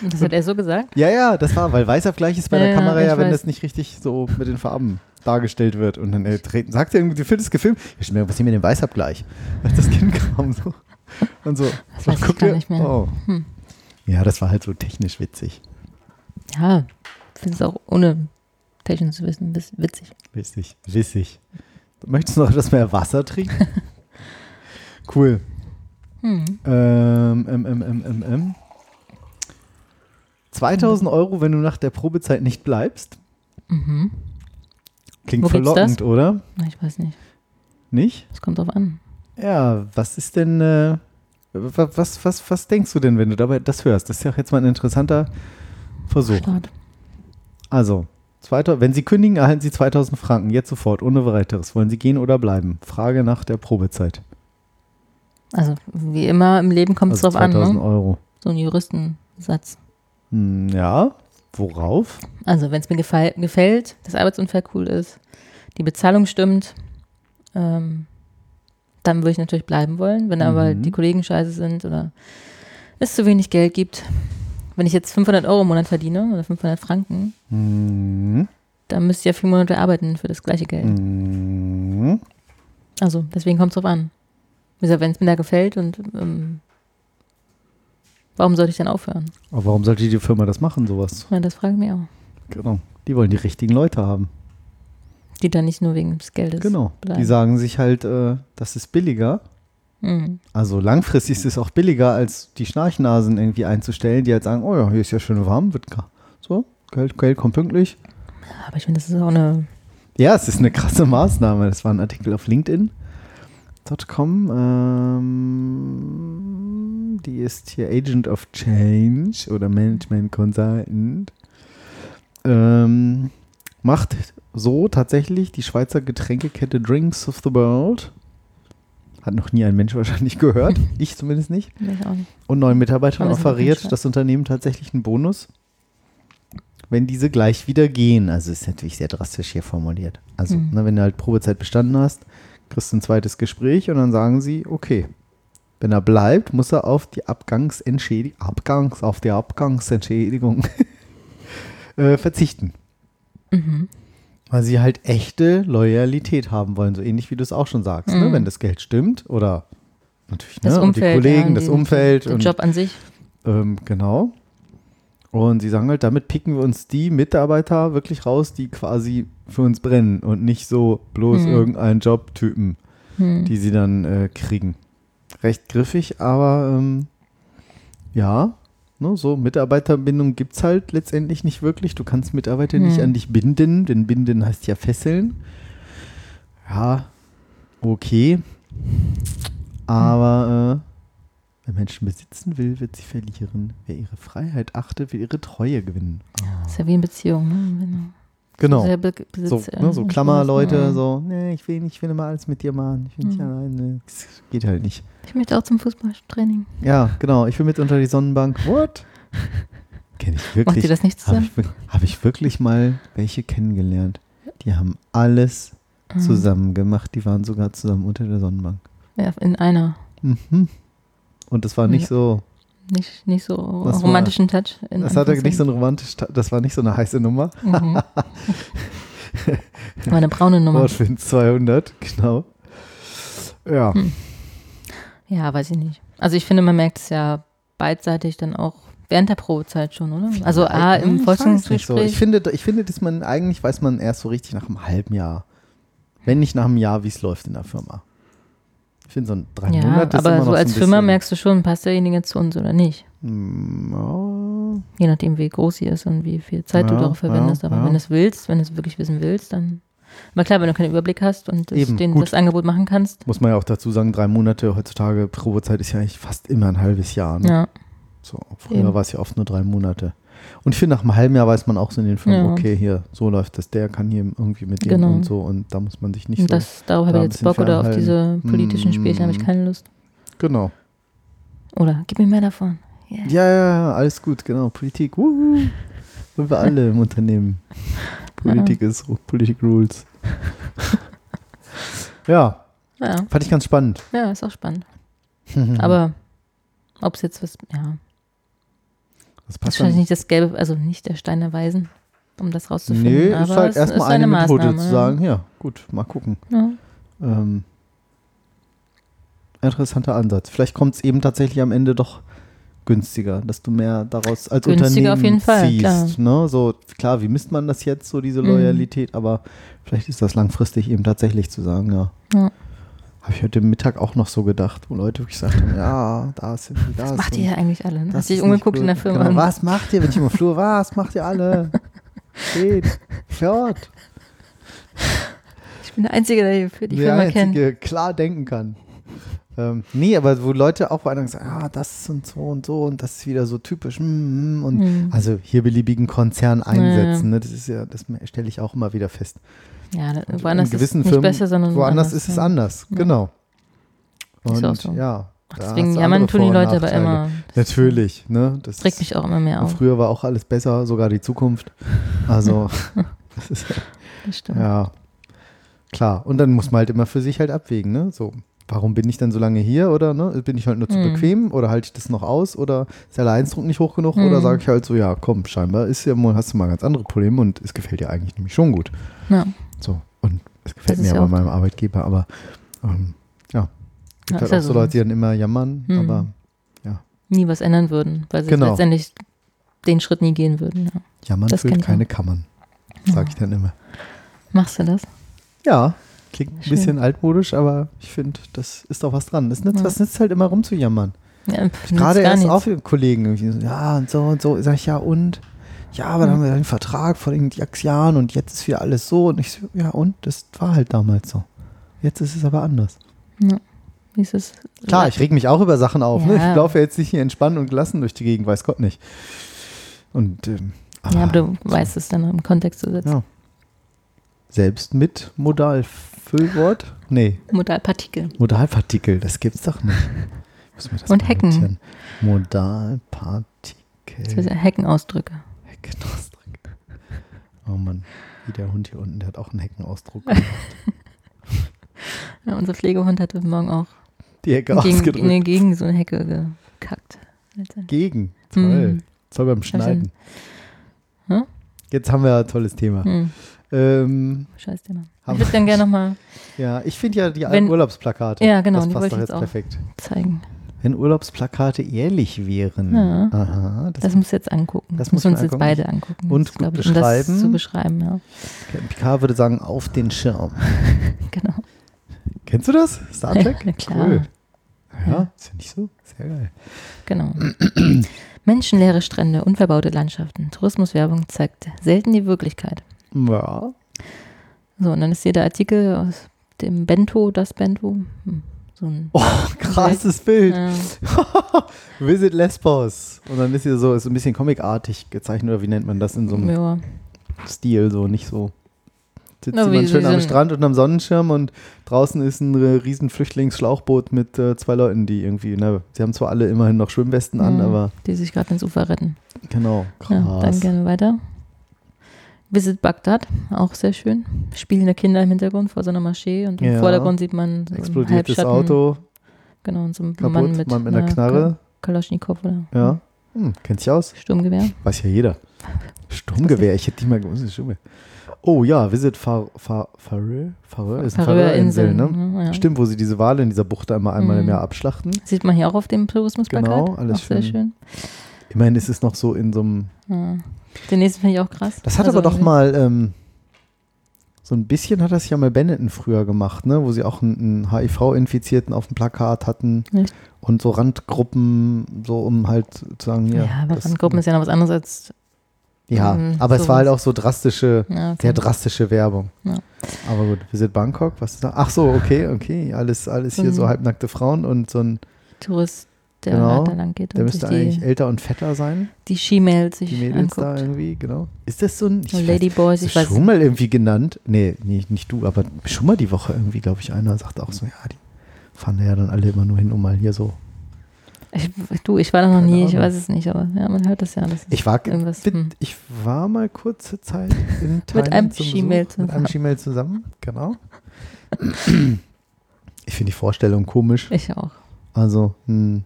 Und das hat er so gesagt? Ja, ja, das war, weil Weißabgleich ist bei Ja, der Kamera ich ja, wenn weiß. das nicht richtig so mit den Farben dargestellt wird. Und dann äh, sagt er irgendwie, du findest gefilmt, ja, stimmt, was ist denn mit dem Weißabgleich? Als das Kind kam so. Und so, Das so weiß ich guckt gar er, nicht mehr. Oh. Hm. Ja, das war halt so technisch witzig. Ja, ich finde es auch ohne technisches Wissen wis- witzig. Witzig, witzig. Möchtest du noch etwas mehr Wasser trinken? cool. Hm. Ähm, ähm, ähm, ähm, ähm, ähm. 2000 Euro, wenn du nach der Probezeit nicht bleibst. Mhm. Klingt Wo verlockend, oder? Ich weiß nicht. Nicht? Es kommt drauf an. Ja, was ist denn, äh, wa- was, was, was denkst du denn, wenn du dabei das hörst? Das ist ja auch jetzt mal ein interessanter Versuch. Start. Also, 2000, wenn Sie kündigen, erhalten Sie 2000 Franken, jetzt sofort, ohne weiteres. Wollen Sie gehen oder bleiben? Frage nach der Probezeit. Also, wie immer im Leben kommt es Also drauf an, 2000 ne? Euro. So ein Juristensatz. Hm, ja, worauf? Also, wenn es mir gefall, gefällt, das Arbeitsumfeld cool ist, die Bezahlung stimmt, ähm, dann würde ich natürlich bleiben wollen. Wenn aber Mhm. die Kollegen scheiße sind oder es zu wenig Geld gibt. Wenn ich jetzt 500 Euro im Monat verdiene oder 500 Franken, Hm, dann müsste ich ja vier Monate arbeiten für das gleiche Geld. hm, Also, deswegen kommt es drauf an. Wenn es mir da gefällt und ähm, warum sollte ich dann aufhören? aber warum sollte die Firma das machen, sowas? Ja, das frage ich mich auch. Genau. Die wollen die richtigen Leute haben. Die dann nicht nur wegen des Geldes. Genau. Die bleiben. sagen sich halt, äh, das ist billiger. Mhm. Also langfristig ist es auch billiger, als die Schnarchnasen irgendwie einzustellen, die halt sagen, oh ja, hier ist ja schön warm, wird ga- so, Geld, Geld kommt pünktlich. Aber ich finde, das ist auch eine. Ja, es ist eine krasse Maßnahme. Das war ein Artikel auf LinkedIn.com. Ähm, die ist hier Agent of Change oder Management Consultant. Ähm, macht so tatsächlich die Schweizer Getränkekette Drinks of the World. Hat noch nie ein Mensch wahrscheinlich gehört. ich zumindest nicht. Ich auch nicht. Und neuen Mitarbeitern offeriert das Unternehmen tatsächlich einen Bonus, wenn diese gleich wieder gehen. Also ist natürlich sehr drastisch hier formuliert. Also, Mhm. ne, wenn du halt Probezeit bestanden hast, kriegst du ein zweites Gespräch und dann sagen sie, okay, wenn er bleibt, muss er auf die Abgangsentschädigung, Abgangs, auf die Abgangsentschädigung äh, verzichten. Mhm. Weil sie halt echte Loyalität haben wollen, so ähnlich wie du es auch schon sagst. Ne? Mhm. Wenn das Geld stimmt oder natürlich Das ne? und Umfeld. die Kollegen, ja, das die- Umfeld Der und Job an sich. ähm, genau. Und sie sagen halt, damit picken wir uns die Mitarbeiter wirklich raus, die quasi für uns brennen und nicht so bloß Mhm. irgendeinen Jobtypen, Hm. die sie dann äh, kriegen. Recht griffig, aber ähm, ja, ne, so Mitarbeiterbindung gibt es halt letztendlich nicht wirklich. Du kannst Mitarbeiter nicht Mhm. an dich binden, denn binden heißt ja fesseln. Ja, okay. Aber äh, wer Menschen besitzen will, wird sie verlieren. Wer ihre Freiheit achtet, will ihre Treue gewinnen. Das ist ja wie in Beziehung, ne? Genau. be- So, ne, so Klammerleute, so, nee, ich will nicht, ich will immer alles mit dir machen. Ich will nicht Mhm. alleine. Das geht halt nicht. Ich möchte auch zum Fußballtraining. Ja, genau. Ich will mit unter die Sonnenbank. What? Kenne ich Macht wirklich. ihr das nicht Habe zusammen? ich, wir- hab ich wirklich mal welche kennengelernt. Die haben alles Mhm. zusammen gemacht. Die waren sogar zusammen unter der Sonnenbank. Ja, in einer. Mhm. Und das war nicht Ja. so, Nicht, nicht so Das war- romantischen Touch. in das hatte nicht so Anführungszeichen. ein romantisch, das war nicht so eine heiße Nummer. Mhm. War eine braune Nummer. Wortwind 200, genau. Ja. Hm. Ja, weiß ich nicht. Also ich finde, man merkt es ja beidseitig dann auch während der Probezeit schon, oder? Also A, Hm, Ich im nicht Forschungsgespräch. So. Ich, finde, ich finde, dass man eigentlich weiß man erst so richtig nach einem halben Jahr. Wenn nicht nach einem Jahr, wie es läuft in der Firma. Ich finde so ein drei ja, Monate ist aber immer so noch als so Firma merkst du schon, passt derjenige zu uns oder nicht. Mm, ja, Je nachdem, wie groß sie ist und wie viel Zeit du Ja, darauf verwendest. ja, aber wenn du es willst, wenn du es wirklich wissen willst, dann. Aber klar, wenn du keinen Überblick hast und das, Eben, den, das Angebot machen kannst. Muss man ja auch dazu sagen, drei Monate heutzutage, Probezeit ist ja eigentlich fast immer ein halbes Jahr. Ne? Ja. So, früher war es ja oft nur drei Monate. Und ich finde, nach einem halben Jahr weiß man auch so in den Filmen, Ja. okay, hier, so läuft das, der kann hier irgendwie mit dem Genau. und so und da muss man sich nicht Und so. das, darauf habe da ich ein jetzt Bock oder auf diese politischen Spielchen habe ich Mm. keine Lust. Genau. Oder gib mir mehr davon. Yeah. Ja, ja, alles gut, genau. Politik, wuhu. Wollen wir alle im Unternehmen. Politik ist so, Politik Rules. ja, Ja, fand ich ganz spannend. ja, ist auch spannend. Aber ob es jetzt was, ja, das passt wahrscheinlich nicht das Gelbe, also nicht der Stein der Weisen, um das rauszufinden. Nee, aber ist halt erstmal eine, Methode Maßnahme, zu sagen, ja, gut, mal gucken. Ja. Ähm, interessanter Ansatz. Vielleicht kommt es eben tatsächlich am Ende doch günstiger, dass du mehr daraus als Günstiger Unternehmen auf jeden Fall, ziehst. Ne? So, klar, wie misst man das jetzt, so diese Mhm. Loyalität, aber vielleicht ist das langfristig eben tatsächlich zu sagen, ja. Ja. Habe ich heute Mittag auch noch so gedacht, wo Leute wirklich gesagt haben, ja, da sind die, da Was macht ihr ja eigentlich alle? Ne? Hast dich ist umgeguckt in der. Firma. Genau, was macht ihr, wenn ich im Flur, was macht ihr alle? Geht, fährt. Ich bin der Einzige, der hier für die der Firma kennt. Einzige klar denken kann. Ähm, nee, aber wo Leute auch bei anderen sagen, ah, das und so und so und das ist wieder so typisch mm, mm, und Mhm. also hier beliebigen Konzern Ja, ja. einsetzen, ne, das ist ja, das stelle ich auch immer wieder fest. Ja, Und woanders in gewissen ist nicht Firmen, besser, sondern Woanders ist es ja. anders, genau. Ist Und auch so. ja, da Deswegen jammern tun die Leute aber immer. Natürlich, ne? Das Das regt mich auch immer mehr auf. Früher war auch alles besser, sogar die Zukunft. Also, das ist Das stimmt. Ja, klar. Und dann muss man halt immer für sich halt abwägen, ne? So, warum bin ich denn so lange hier? Oder ne, bin ich halt nur zu Mhm. bequem? Oder halte ich das noch aus? Oder ist der Leidensdruck nicht hoch genug? Mhm. Oder sage ich halt so, ja, komm, scheinbar ist ja hast du mal ganz andere Probleme und es gefällt dir eigentlich nämlich schon gut. Ja. So, und es gefällt mir ja ja bei meinem Arbeitgeber, aber ähm, ja, gibt Ja, halt ja auch so. Leute, die dann immer jammern, Mhm. aber Nie was ändern würden, weil sie Genau. letztendlich den Schritt nie gehen würden. Ja. jammern Das füllt keine auch. Kammern, sage ich dann immer. Machst du das? Ja, klingt ein Schön. bisschen altmodisch, aber ich finde, das ist doch was dran. Das nützt, Ja. was nützt halt immer rumzujammern. Ja, Gerade erst nichts. auch für Kollegen so, ja und so und so. Sag ich, ja und? Ja, aber dann haben wir einen Vertrag vor den x Jahren und jetzt ist wieder alles so. Und ich so, ja und? Das war halt damals so. Jetzt ist es aber anders. Wie ist es? Klar, ich reg mich auch über Sachen auf. Ne? Ja. Ich laufe jetzt nicht hier entspannt und gelassen durch die Gegend, weiß Gott nicht. Und ähm, Ja, aber du weißt es dann im Kontext zu setzen. Ja. selbst mit Modalfüllwort? Nee, Modalpartikel. Modalpartikel, das gibt's doch nicht. Und Hecken. Modalpartikel. Das heißt Heckenausdrücke. Heckenausdruck. Oh Mann, wie der Hund hier unten, der hat auch einen Heckenausdruck. Ja, unser Pflegehund hat heute Morgen auch Die Hecke gegen, ausgedrückt. nee, gegen so eine Hecke gekackt. Gegen. Toll. Hm. Toll beim Schneiden. Hm? Jetzt haben wir ein tolles Thema. Hm, Ähm, scheiß Thema. Ich würde dann gerne nochmal ja, ich finde ja die alten Wenn- Urlaubsplakate. Ja, genau, Das die passt doch jetzt jetzt auch. perfekt. zeigen. Wenn Urlaubsplakate ehrlich wären. Ja. Aha, das, Das muss jetzt angucken. das muss müssen uns jetzt beide angucken. Und Das, gut ich, um das beschreiben. zu beschreiben, ja. Picard würde sagen, auf den Schirm. Genau. Kennst du das? Star Trek? Ja, klar. Cool. Ja, Ja. ist ja nicht so. Sehr geil. Genau. Menschenleere Strände, unverbaute Landschaften. Tourismuswerbung zeigt selten die Wirklichkeit. Ja. So, und dann ist hier der Artikel aus dem Bento, das Bento. Hm, So ein, Oh, krasses Bild. äh, Visit Lesbos. Und dann ist hier so, ist ein bisschen comicartig gezeichnet, oder wie nennt man das in so einem ja, Stil, so nicht so. Sitzt Na, jemand schön am. Strand und am Sonnenschirm und draußen ist ein äh, riesen Flüchtlingsschlauchboot mit äh, zwei Leuten, die irgendwie, na, sie haben zwar alle immerhin noch Schwimmwesten an, Mhm. aber die sich gerade ins Ufer retten. genau, Ja, krass. dann gerne weiter. Visit Bagdad, auch sehr schön. Spielende Kinder im Hintergrund vor so einer Moschee und im Ja. Vordergrund sieht man so Explodiertes. Auto, Genau, und so ein kaputt, Mann mit Mann mit einer einer Knarre. Ka- Kalaschnikow oder Ja, hm, kennt sich aus. Sturmgewehr. Weiß ja jeder. Sturmgewehr, ich hätte nicht mal gewusst, Sturmgewehr. Oh ja, Visit Far, Far, Faroe? Ist eine Färöerinseln, Färöerinsel, ne? Ja. Stimmt, wo sie diese Wale in dieser Bucht einmal einmal im Mhm. Jahr abschlachten. Sieht man hier auch auf dem Tourismusplakat. Genau, alles auch sehr schön. Immerhin ist es noch so in so einem. Ja. Den nächsten finde ich auch krass. Das hat Also aber doch mal. Ähm, so ein bisschen hat das ja mal Benetton früher gemacht, ne? Wo sie auch einen, einen HIV-Infizierten auf dem Plakat hatten. Echt? Und so Randgruppen, so um halt zu sagen, ja. Ja, aber das- Randgruppen ist ja noch was anderes als. Ja, Mm, aber es war halt sowas. auch so drastische, Ja, okay. sehr drastische Werbung. Ja. Aber gut, Visit Bangkok, was ist da? Ach so, okay, okay. Alles, alles hier Mhm. so halbnackte Frauen und so ein, Tourist, der Genau. da lang geht der müsste eigentlich die, älter und fetter sein. die Skimails sich Die Mädels da anguckt. irgendwie, genau. Ist das so ein. Ich weiß- Ladyboys, ich weiß schon mal irgendwie genannt? Nee, nee, nicht du, aber schon mal die Woche irgendwie, glaube ich, einer sagt auch so, ja, die fahren da ja dann alle immer nur hin, um mal hier so. Ich, du, ich war da noch nie, ich weiß es nicht, aber ja, man hört das ja. Das Ich war, irgendwas. Hm. ich war mal kurze Zeit in Thailand einem zum Skimail Besuch, Mit einem zusammen. Skimail zusammen, genau. Ich finde die Vorstellung komisch. Ich auch. Also, hm,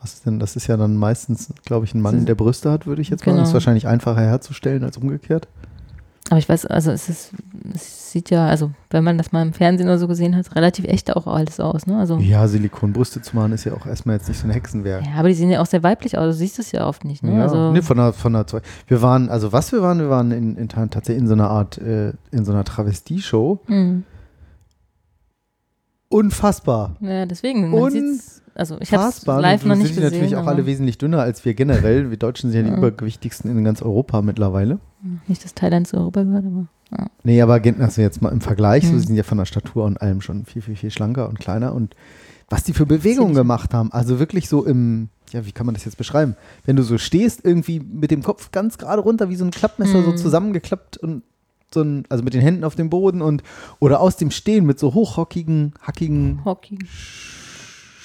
was ist denn, das ist ja dann meistens, glaube ich, ein Mann, der Brüste hat, würde ich jetzt mal. Genau. Das ist wahrscheinlich einfacher herzustellen als umgekehrt. Aber ich weiß, also es ist, es sieht ja, also wenn man das mal im Fernsehen oder so gesehen hat, relativ echt auch alles aus, ne? Also, Ja, Silikonbrüste zu machen ist ja auch erstmal jetzt nicht so ein Hexenwerk. ja, aber die sehen ja auch sehr weiblich aus, du siehst es ja oft nicht, ne? Ja, also, nee, von der, von der, Zwe- wir waren, also was wir waren, wir waren in, in, tatsächlich in so einer Art, äh, in so einer Travestie-Show. hm. Unfassbar. ja, deswegen, man sieht's, also ich habe es live noch sind nicht die gesehen. natürlich auch alle wesentlich dünner als wir generell. Wir Deutschen sind ja die Ja. übergewichtigsten in ganz Europa mittlerweile. nicht, dass Thailand zu Europa gehört, aber Nee, aber also jetzt mal im Vergleich, so Mhm. sie sind ja von der Statur und allem schon viel, viel, viel schlanker und kleiner. Und was die für Bewegungen gemacht haben, also wirklich so im, ja, wie kann man das jetzt beschreiben? Wenn du so stehst, irgendwie mit dem Kopf ganz gerade runter, wie so ein Klappmesser, so Mhm. zusammengeklappt und so ein, also mit den Händen auf dem Boden und oder aus dem Stehen mit so hochrockigen, hackigen Hockey.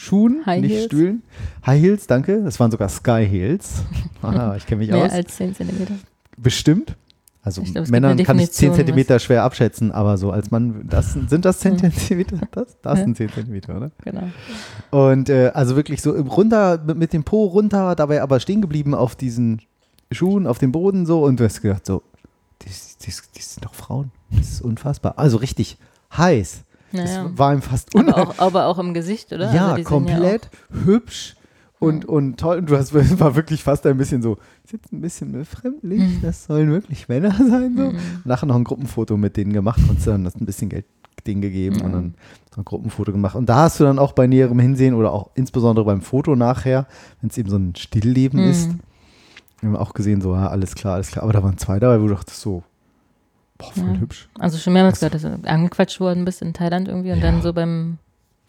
Schuhen, High nicht Heels. Stühlen. High Heels, danke. Das waren sogar Sky Heels. Aha, ich kenne mich Mehr aus. als 10 Zentimeter. Bestimmt. Also glaub, Männern kann ich 10 Definition, Zentimeter schwer abschätzen, aber so als Mann, das, sind- das 10 Hm. Zentimeter? Das, das sind 10 Zentimeter, oder? Genau. Und äh, also wirklich so runter, mit, mit dem Po runter, dabei aber stehen geblieben auf diesen Schuhen, auf dem Boden so und du hast gedacht so, die, die, die sind doch Frauen. Das ist unfassbar. Also richtig heiß. Naja. Das war ihm fast Aber unheimlich. auch, aber auch im Gesicht, oder? Ja, Also komplett hübsch und, und toll. Und du hast es war wirklich fast ein bisschen so, ist jetzt ein bisschen befremdlich, Mhm. das sollen wirklich Männer sein. So. Mhm. Nachher noch ein Gruppenfoto mit denen gemacht und dann hast ein bisschen Geld denen gegeben und Mhm. dann so ein Gruppenfoto gemacht. Und da hast du dann auch bei näherem Hinsehen oder auch insbesondere beim Foto nachher, wenn es eben so ein Stillleben Mhm. ist, haben wir auch gesehen, so, ja, alles klar, alles klar. Aber da waren zwei dabei, wo du dachtest so, boah, voll Ja. hübsch. Also schon mehrmals Das- gehört, dass du angequatscht worden bist in Thailand irgendwie und Ja. dann so beim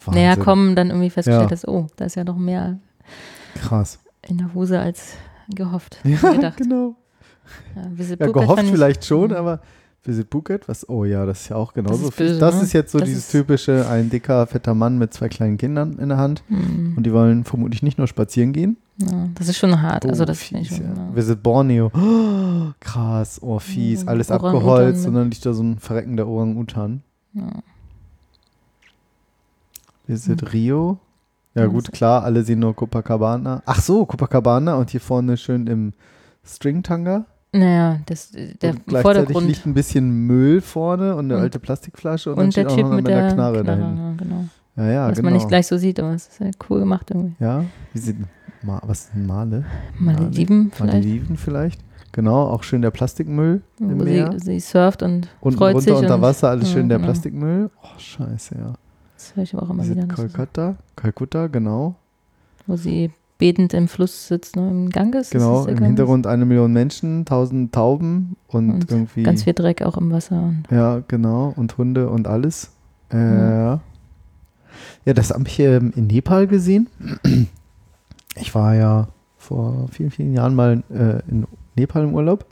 Wahnsinn. Näherkommen dann irgendwie festgestellt hast, oh, da ist ja noch mehr Krass. in der Hose als gehofft. Ja, gedacht. genau. Ja, Ja, gehofft vielleicht schon, aber Visit Phuket, was? Oh ja, das ist ja auch genauso. ist viel. böse, das ne? ist jetzt so Das dieses ist- typische, ein dicker, fetter Mann mit zwei kleinen Kindern in der Hand Mhm. und die wollen vermutlich nicht nur spazieren gehen. Ja, das ist schon hart. also Oh, das finde ich fies, schon. ja. Ja. Visit Borneo. Oh, krass, oh fies, Mhm, alles abgeholzt mit- und dann liegt da so ein verreckender Orang-Utan. Ja. Visit Mhm. Rio. Ja gut, das- klar, alle sehen nur Copacabana. Ach so, Copacabana und hier vorne schön im Stringtanga. Naja, das, der und gleichzeitig Vordergrund liegt ein bisschen Müll vorne und eine alte Plastikflasche und, dann und der steht auch Typ noch mit einer der Knarre, Knarre, dahin. ja, genau. Ja, ja, Was genau. man nicht gleich so sieht, aber es ist ja cool gemacht irgendwie. ja, wie sieht Ma was Male? Malediven vielleicht, Malediven vielleicht. Genau, auch schön der Plastikmüll im Meer. sie, surft und Unten freut sich. runter unter und, Wasser, alles schön der. Plastikmüll. Oh, scheiße, ja. Das höre ich aber auch immer Wie wieder. es- Kalkutta, Kalkutta, genau. Wo sie betend im Fluss sitzt, ne, im Ganges. ist Genau, im Ganges? Hintergrund eine Million Menschen, tausend Tauben und, Und irgendwie. Ganz viel Dreck auch im Wasser. Und Ja, genau. Und Hunde und alles. Äh, Mhm. Ja, das habe ich ähm, in Nepal gesehen. Ich war ja vor vielen, vielen Jahren mal äh, in Nepal im Urlaub.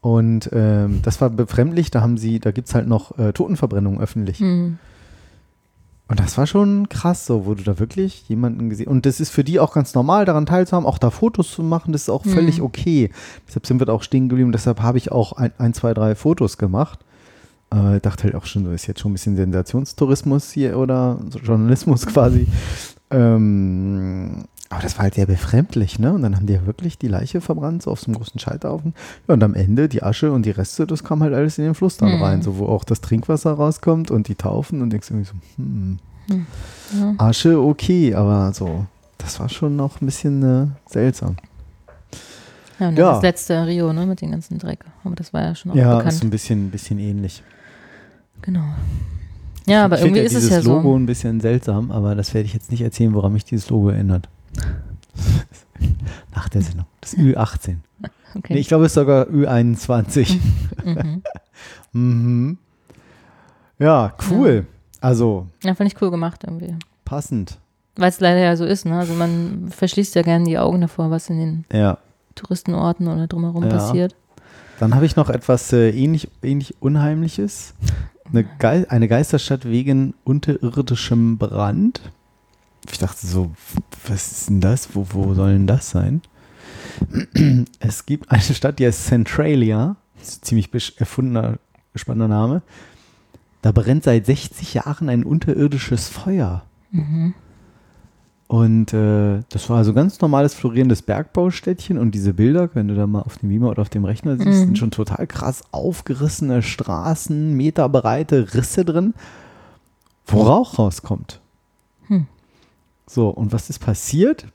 Und ähm, das war befremdlich. Da haben sie, da gibt es halt noch äh, Totenverbrennung öffentlich. Hm. Und das war schon krass, so, wo du da wirklich jemanden gesehen Und das ist für die auch ganz normal, daran teilzuhaben, auch da Fotos zu machen, das ist auch Mhm. völlig okay. Deshalb sind wir da auch stehen geblieben. Deshalb habe ich auch ein, ein, zwei, drei Fotos gemacht. Äh, dachte halt auch schon, so ist jetzt schon ein bisschen Sensationstourismus hier oder Journalismus quasi. Ähm, Aber das war halt sehr befremdlich, ne? Und dann haben die ja wirklich die Leiche verbrannt, so auf so einem großen Scheiterhaufen. Ja, und am Ende die Asche und die Reste, das kam halt alles in den Fluss dann Mhm. rein, so wo auch das Trinkwasser rauskommt und die Taufen und denkst irgendwie so, hm, Ja. Asche okay, aber so, das war schon noch ein bisschen äh, seltsam. Ja, und Ja. das letzte Rio, ne, mit dem ganzen Dreck. Aber das war ja schon auch ja, bekannt. ist ein bisschen, bisschen ähnlich. Genau. Ja, aber ich irgendwie ja ist es ja Logo so. ein bisschen seltsam, aber das werde ich jetzt nicht erzählen, woran mich dieses Logo erinnert. Nach der Sendung. Das Ü18. Okay. Nee, ich glaube, es ist sogar Ü21. mhm. mhm. Ja, cool. Also, Ja, fand ich cool gemacht irgendwie. passend. Weil es leider ja so ist, ne? Also man verschließt ja gerne die Augen davor, was in den Ja. Touristenorten oder drumherum Ja. passiert. Dann habe ich noch etwas äh, ähnlich, ähnlich Unheimliches. Eine, Gei eine Geisterstadt wegen unterirdischem Brand. Ich dachte so, was ist denn das? Wo, wo soll denn das sein? Es gibt eine Stadt, die heißt Centralia. Das ist ein ziemlich erfundener, spannender Name. Da brennt seit 60 Jahren ein unterirdisches Feuer. Mhm. Und äh, das war also ganz normales florierendes Bergbaustädtchen und diese Bilder, wenn du da mal auf dem Beamer oder auf dem Rechner siehst, Mhm. sind schon total krass aufgerissene Straßen, meterbreite Risse drin, wo Rauch rauskommt. Hm. So, und was ist passiert?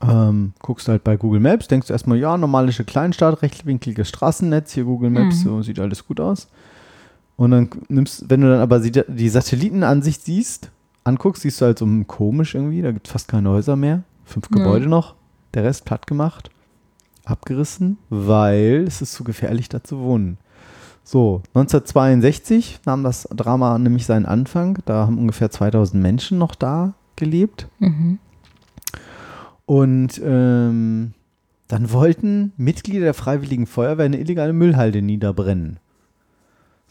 Ähm, guckst halt bei Google Maps, denkst du erstmal, ja, normalische Kleinstadt, rechtwinkliges Straßennetz, hier Google Maps, Mhm. so sieht alles gut aus. Und dann nimmst, wenn du dann aber die, die Satellitenansicht siehst, anguckst, siehst du halt so komisch irgendwie, da gibt es fast keine Häuser mehr, fünf Ja. Gebäude noch, der Rest platt gemacht, abgerissen, weil es ist zu gefährlich, da zu wohnen. So, 1962 nahm das Drama nämlich seinen Anfang, da haben ungefähr 2000 Menschen noch da gelebt. Mhm. Und ähm, dann wollten Mitglieder der Freiwilligen Feuerwehr eine illegale Müllhalde niederbrennen.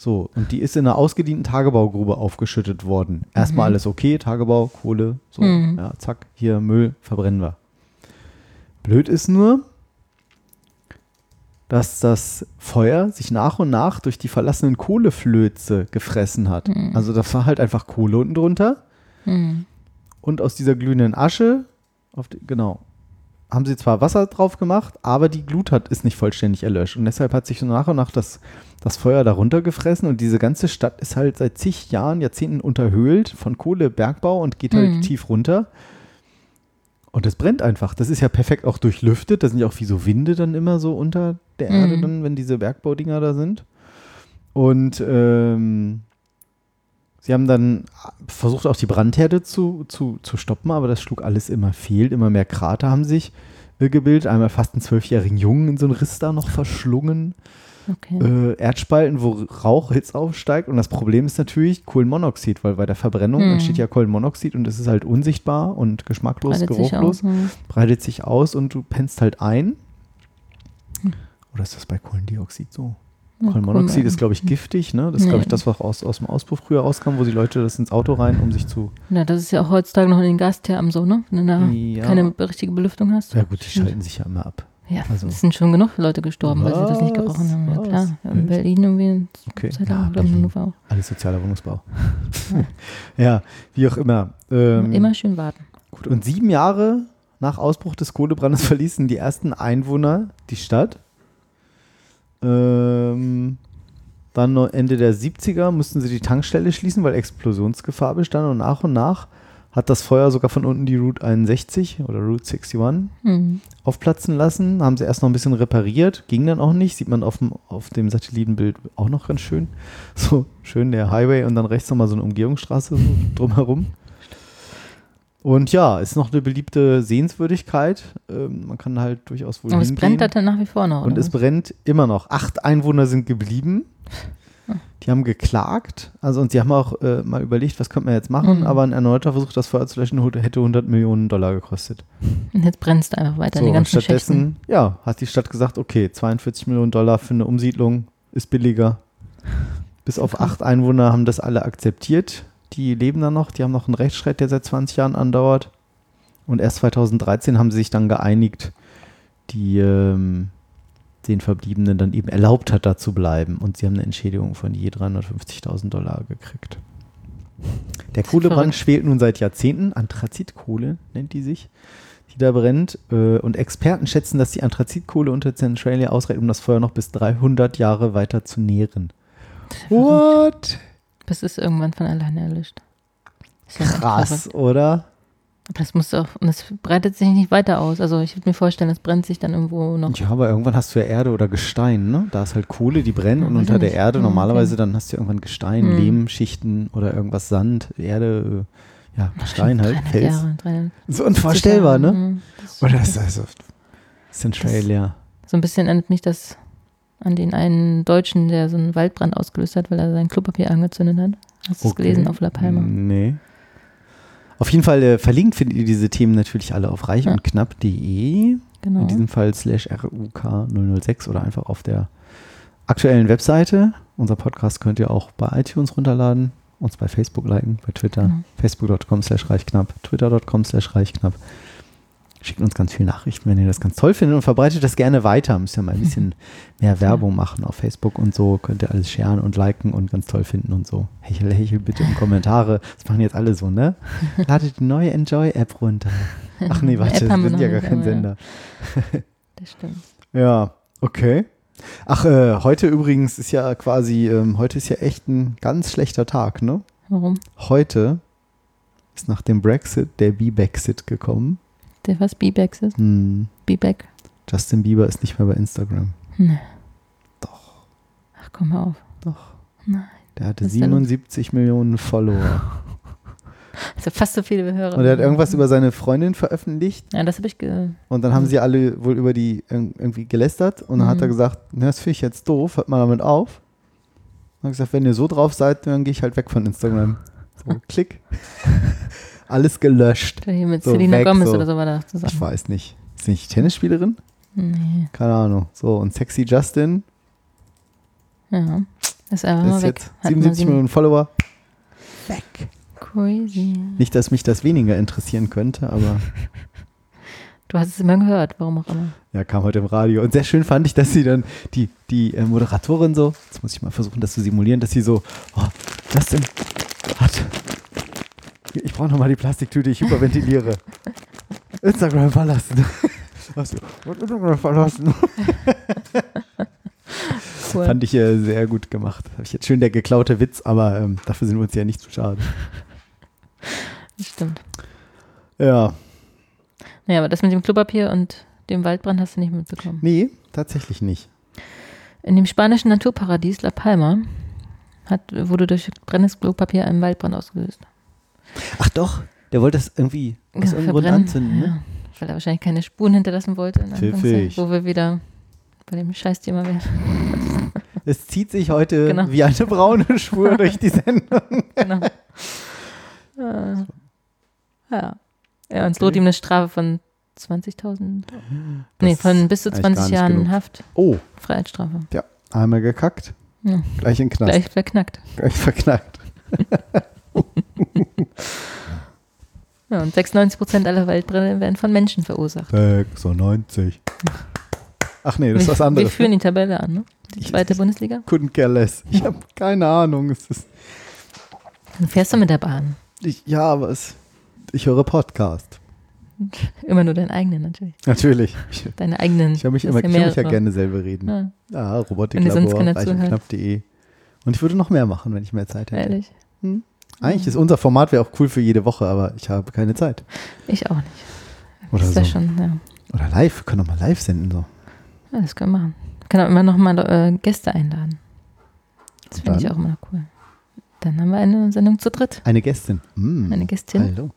So, und die ist in einer ausgedienten Tagebaugrube aufgeschüttet worden. Erstmal Mhm. alles okay, Tagebau, Kohle, so, Mhm. ja, zack, hier Müll, verbrennen wir. Blöd ist nur, dass das Feuer sich nach und nach durch die verlassenen Kohleflöze gefressen hat. Mhm. Also da war halt einfach Kohle unten drunter. Mhm. Und aus dieser glühenden Asche, auf die, genau, haben sie zwar Wasser drauf gemacht, aber die Glut hat, ist nicht vollständig erlöscht. Und deshalb hat sich so nach und nach das, das Feuer darunter gefressen. Und diese ganze Stadt ist halt seit zig Jahren, Jahrzehnten unterhöhlt von Kohlebergbau und geht halt Mhm. tief runter. Und es brennt einfach. Das ist ja perfekt auch durchlüftet. Da sind ja auch wie so Winde dann immer so unter der Erde, Mhm. dann, wenn diese Bergbaudinger da sind. Und ähm, sie haben dann versucht, auch die Brandherde zu, zu, zu stoppen, aber das schlug alles immer fehl. Immer mehr Krater haben sich äh, gebildet. Einmal fast einen zwölfjährigen Jungen in so einen Riss da noch verschlungen. Okay. Äh, Erdspalten, wo Rauch, Hitze aufsteigt. Und das Problem ist natürlich Kohlenmonoxid, weil bei der Verbrennung Hm. entsteht ja Kohlenmonoxid und es ist halt unsichtbar und geschmacklos, Breitet sich geruchlos aus, mhm. breitet sich aus und du pennst halt ein. Hm. Oder ist das bei Kohlendioxid so? Kohlenmonoxid ist, glaube ich, giftig, ne? Das ist, glaube ich, das, was aus, aus dem Auspuff früher rauskam, wo die Leute das ins Auto rein, um sich zu. Ja, das ist ja auch heutzutage noch in den Gasthermen so, ne? Wenn du da Ja. keine richtige Belüftung hast. Ja, gut, die schalten sich ja immer ab. Ja, also- es sind schon genug Leute gestorben, weil sie das nicht Was? gerochen haben. Ja, Was? klar. Ja, in? Berlin irgendwie. Okay. Zeit Ja, lang, in Berlin. Auch. Alles sozialer Wohnungsbau. ja, wie auch immer. Ähm, Immer schön warten. Gut, und sieben Jahre nach Ausbruch des Kohlebrandes verließen die ersten Einwohner die Stadt. Ähm, dann Ende der 70er mussten sie die Tankstelle schließen, weil Explosionsgefahr bestand. Und nach und nach hat das Feuer sogar von unten die Route 61 oder Route 61 Hm. aufplatzen lassen. Haben sie erst noch ein bisschen repariert, ging dann auch nicht. Sieht man auf dem, auf dem Satellitenbild auch noch ganz schön. So schön der Highway und dann rechts nochmal so eine Umgehungsstraße so drumherum. Und ja, ist noch eine beliebte Sehenswürdigkeit. Ähm, man kann halt durchaus wohl Aber es hingehen. brennt da dann nach wie vor noch. Und es brennt immer noch. Acht Einwohner sind geblieben. Die haben geklagt. Also und sie haben auch äh, mal überlegt, was könnte man jetzt machen. Mhm. Aber ein erneuter Versuch, das Feuer zu löschen, hätte 100 Millionen Dollar gekostet. Und jetzt brennt es einfach weiter in So, und ganzen stattdessen, Schächten. ja, hat die Stadt gesagt, okay, 42 Millionen Dollar für eine Umsiedlung ist billiger. Bis auf Okay. acht Einwohner haben das alle akzeptiert. Die leben da noch, die haben noch einen Rechtsstreit, der seit 20 Jahren andauert. Und erst 2013 haben sie sich dann geeinigt, die ähm, den Verbliebenen dann eben erlaubt hat, da zu bleiben. Und sie haben eine Entschädigung von je 350.000 Dollar gekriegt. Der Kohlebrand schwelt nun seit Jahrzehnten. Anthrazitkohle nennt die sich, die da brennt. Äh, Und Experten schätzen, dass die Anthrazitkohle unter Centralia ausreicht, um das Feuer noch bis 300 Jahre weiter zu nähren. What? Das ist irgendwann von alleine erlischt. Ja Krass, oder? Das muss auch, und das breitet sich nicht weiter aus. Also ich würde mir vorstellen, das brennt sich dann irgendwo noch. Ja, aber irgendwann hast du ja Erde oder Gestein, ne? Da ist halt Kohle, die brennt Ja, und unter der. Erde Ja, normalerweise okay. dann hast du irgendwann Gestein, Hm. Lehmschichten oder irgendwas Sand, Erde, äh, ja, Gestein halt, 300 Fels. Jahre, 300 So unvorstellbar, ne? Mhm. Das- Oder ist das so Centralia? So ein bisschen erinnert mich das an den einen Deutschen, der so einen Waldbrand ausgelöst hat, weil er sein Klopapier angezündet hat. Hast du es Okay. gelesen auf La Palma? Nee. Auf jeden Fall äh, verlinkt findet ihr diese Themen natürlich alle auf reich Ja. und knapp.de. Genau. In diesem Fall slash RUK006 oder einfach auf der aktuellen Webseite. Unser Podcast könnt ihr auch bei iTunes runterladen, uns bei Facebook liken, bei Twitter, Genau. facebook.com slash reichknapp, twitter.com slash reichknapp. Schickt uns ganz viele Nachrichten, wenn ihr das ganz toll findet und verbreitet das gerne weiter. Müsst ihr mal ein bisschen mehr Werbung machen auf Facebook und so. Könnt ihr alles sharen und liken und ganz toll finden und so. Hechel, hechel bitte in Kommentare. Das machen jetzt alle so, ne? Ladet die neue Enjoy-App runter. Ach nee, warte, wir sind ja gar kein. Sender. Das stimmt. Ja, okay. Ach, äh, heute übrigens ist ja quasi, ähm, heute ist ja echt ein ganz schlechter Tag, ne? Warum? Heute ist nach dem Brexit der B-Brexit gekommen. Der was? B-Bags ist? Hm, B-Bag? Justin Bieber ist nicht mehr bei Instagram. Nee. Doch. Ach, komm mal auf. Doch. Nein. Der hatte Was ist da los? 77 Millionen Follower. Also fast so viele Hörer. Und er hat irgendwas über seine Freundin veröffentlicht Ja, das habe ich. Ge und dann haben sie alle wohl über die irg- irgendwie gelästert und dann hat Mhm. er gesagt, "Na, das finde ich jetzt doof, hört mal damit auf. Und hat gesagt, wenn ihr so drauf seid, dann gehe ich halt weg von Instagram. So, klick. Alles gelöscht. hier mit So, Selena weg, Gomez so. oder so war da Ich zusammen. weiß nicht. Ist sie nicht Tennisspielerin? Nee. Keine Ahnung. So, und Sexy Justin Ja. Ist einfach ist mal weg. jetzt Hat 77 mal sieben- Millionen Follower. Weg. Crazy. Nicht, dass mich das weniger interessieren könnte, aber Du hast es immer gehört, warum auch immer. ja, kam heute im Radio. Und sehr schön fand ich, dass sie dann, die, die äh, Moderatorin so, jetzt muss ich mal versuchen, das zu simulieren, dass sie so, oh, Justin, hat, ich brauche nochmal die Plastiktüte, ich hyperventiliere. Instagram verlassen. Du Instagram verlassen? Cool. Fand ich äh, sehr gut gemacht. Habe ich jetzt schön der geklaute Witz, aber ähm, dafür sind wir uns ja nicht zu schade. Das stimmt. Ja, Naja, aber das mit dem Klopapier und dem Waldbrand hast du nicht mitbekommen. nee, tatsächlich nicht. In dem spanischen Naturparadies La Palma hat, wurde durch brennendes Klopapier ein Waldbrand ausgelöst. Ach doch, der wollte das irgendwie aus Ja, irgendeinem Grund anzünden, ne? ja. Weil er wahrscheinlich keine Spuren hinterlassen wollte. Pfiffig. Wo wir wieder bei dem Scheißthema wären. Es zieht sich heute Genau. wie eine braune Spur durch die Sendung. genau. äh, ja. Ja, und es droht Okay. ihm eine Strafe von 20.000. Nee, von bis zu ist eigentlich gar 20 nicht Jahren genug. Haft. Oh, Freiheitsstrafe. einmal gekackt, Ja, gleich in Knast, gleich verknackt. gleich verknackt. Ja, und 96 Prozent aller Waldbrände werden von Menschen verursacht. 96. Ach nee, das ist wir, was wir anderes. führen die Tabelle an, ne? Die Ich- zweite Bundesliga. Couldn't care less. Ich habe keine Ahnung. Es ist, Dann fährst du mit der Bahn. ich, ja, aber es, ich höre Podcast. Immer nur deinen eigenen natürlich. Natürlich. Ich, Deine eigenen. ich höre mich, immer, ich höre mich ja gerne selber reden. Ja, Ja, Robotiklabor, zuhört. reichundknapp.de. Und ich würde noch mehr machen, wenn ich mehr Zeit hätte. ehrlich. Eigentlich ist unser Format wäre auch cool für jede Woche, aber ich habe keine Zeit. Ich auch nicht. Oder ist so. schon, ja. Oder live, wir können doch mal live senden. So. ja. Das können wir machen. Wir können auch immer noch mal äh, Gäste einladen. Das finde ich auch immer cool. Dann haben wir eine Sendung zu dritt. Eine Gästin. Mm. Eine Gästin. Hallo.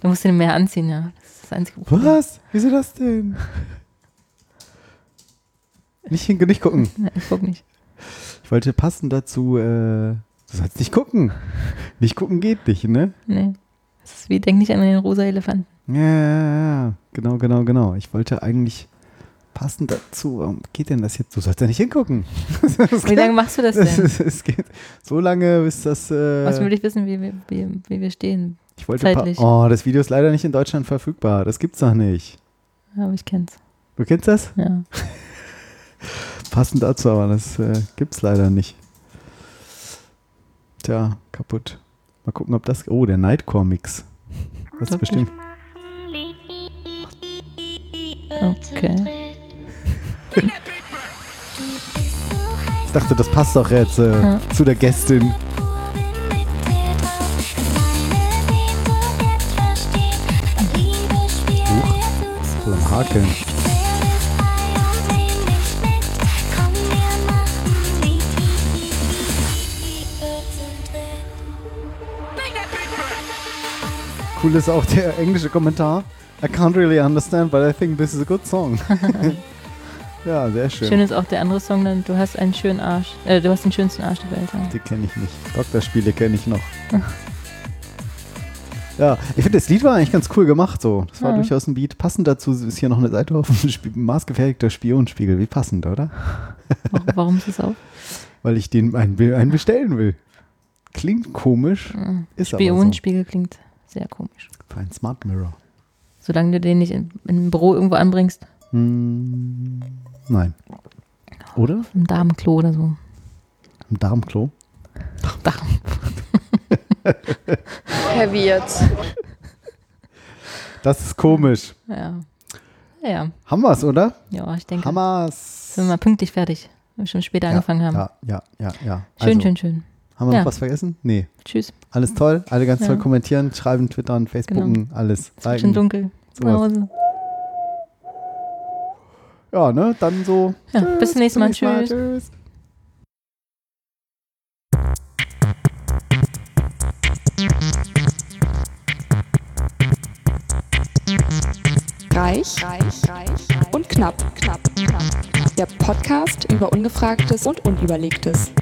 Du musst den mehr anziehen, ja. Das ist das einzige Problem. Was? Wieso das denn? Nicht hin, nicht gucken. Ja, ich guck nicht. Ich wollte passend dazu, äh, du sollst nicht gucken. Nicht gucken geht nicht, ne? Nee. Das ist wie, denk nicht an den rosa Elefanten. Ja, ja, ja, genau, genau, genau. Ich wollte eigentlich passend dazu, warum geht denn das jetzt? Du sollst ja nicht hingucken. Wie lange machst du das denn? es geht so lange, bis das. Äh, Was will ich wissen, wie, wir- wie, wie wir stehen? ich wollte zeitlich? oh, das Video ist leider nicht in Deutschland verfügbar. Das gibt's doch nicht. Ja, aber ich kenn's. Du kennst das? Ja. Passend dazu, aber das äh, gibt's leider nicht. Tja, kaputt. Mal gucken, ob das. Oh, der Nightcore-Mix. Das ist bestimmt. Okay. Ich dachte, das passt doch jetzt äh, Ja. zu der Gästin. Voll am Hakeln. Cool ist auch der englische Kommentar. I can't really understand, but I think this is a good song. ja, sehr schön. Schön ist auch der andere Song dann, du hast einen schönen Arsch. Äh, du hast den schönsten Arsch der Welt. Ja. Die kenne ich nicht. Doktorspiele kenne ich noch. ja, ich finde, das Lied war eigentlich ganz cool gemacht so. Das war Ja. durchaus ein Beat. Passend dazu ist hier noch eine Seite auf Sp maßgefertigter Spionspiegel. Wie passend, oder? Warum, warum ist es auch? Weil ich den einen, einen bestellen will. Klingt komisch, Mhm. ist aber so. Spionspiegel klingt sehr komisch. Für ein Smart Mirror. Solange du den nicht in, in einem Büro irgendwo anbringst, Hm, nein. Oder? im Damenklo oder so. Im Darmklo? Darm. Heavy jetzt. Das ist komisch. Ja. Ja, Haben wir's, oder? ja, ich denke. Hammer's. Sind wir mal pünktlich fertig, weil wir schon später angefangen haben. Ja, ja, ja, ja. Schön, Also, schön, schön. Haben wir Ja. noch was vergessen? Nee. Tschüss. Alles toll, alle ganz Ja. toll kommentieren, schreiben, twittern, facebooken, Genau. alles. Es wird schon dunkel. sowas. Nach Hause. Ja, ne, dann so. Ja, bis zum nächsten Mal. nächsten Tschüss. Tschüss. Reich, reich, reich und knapp, knapp, knapp. Der Podcast über Ungefragtes und Unüberlegtes.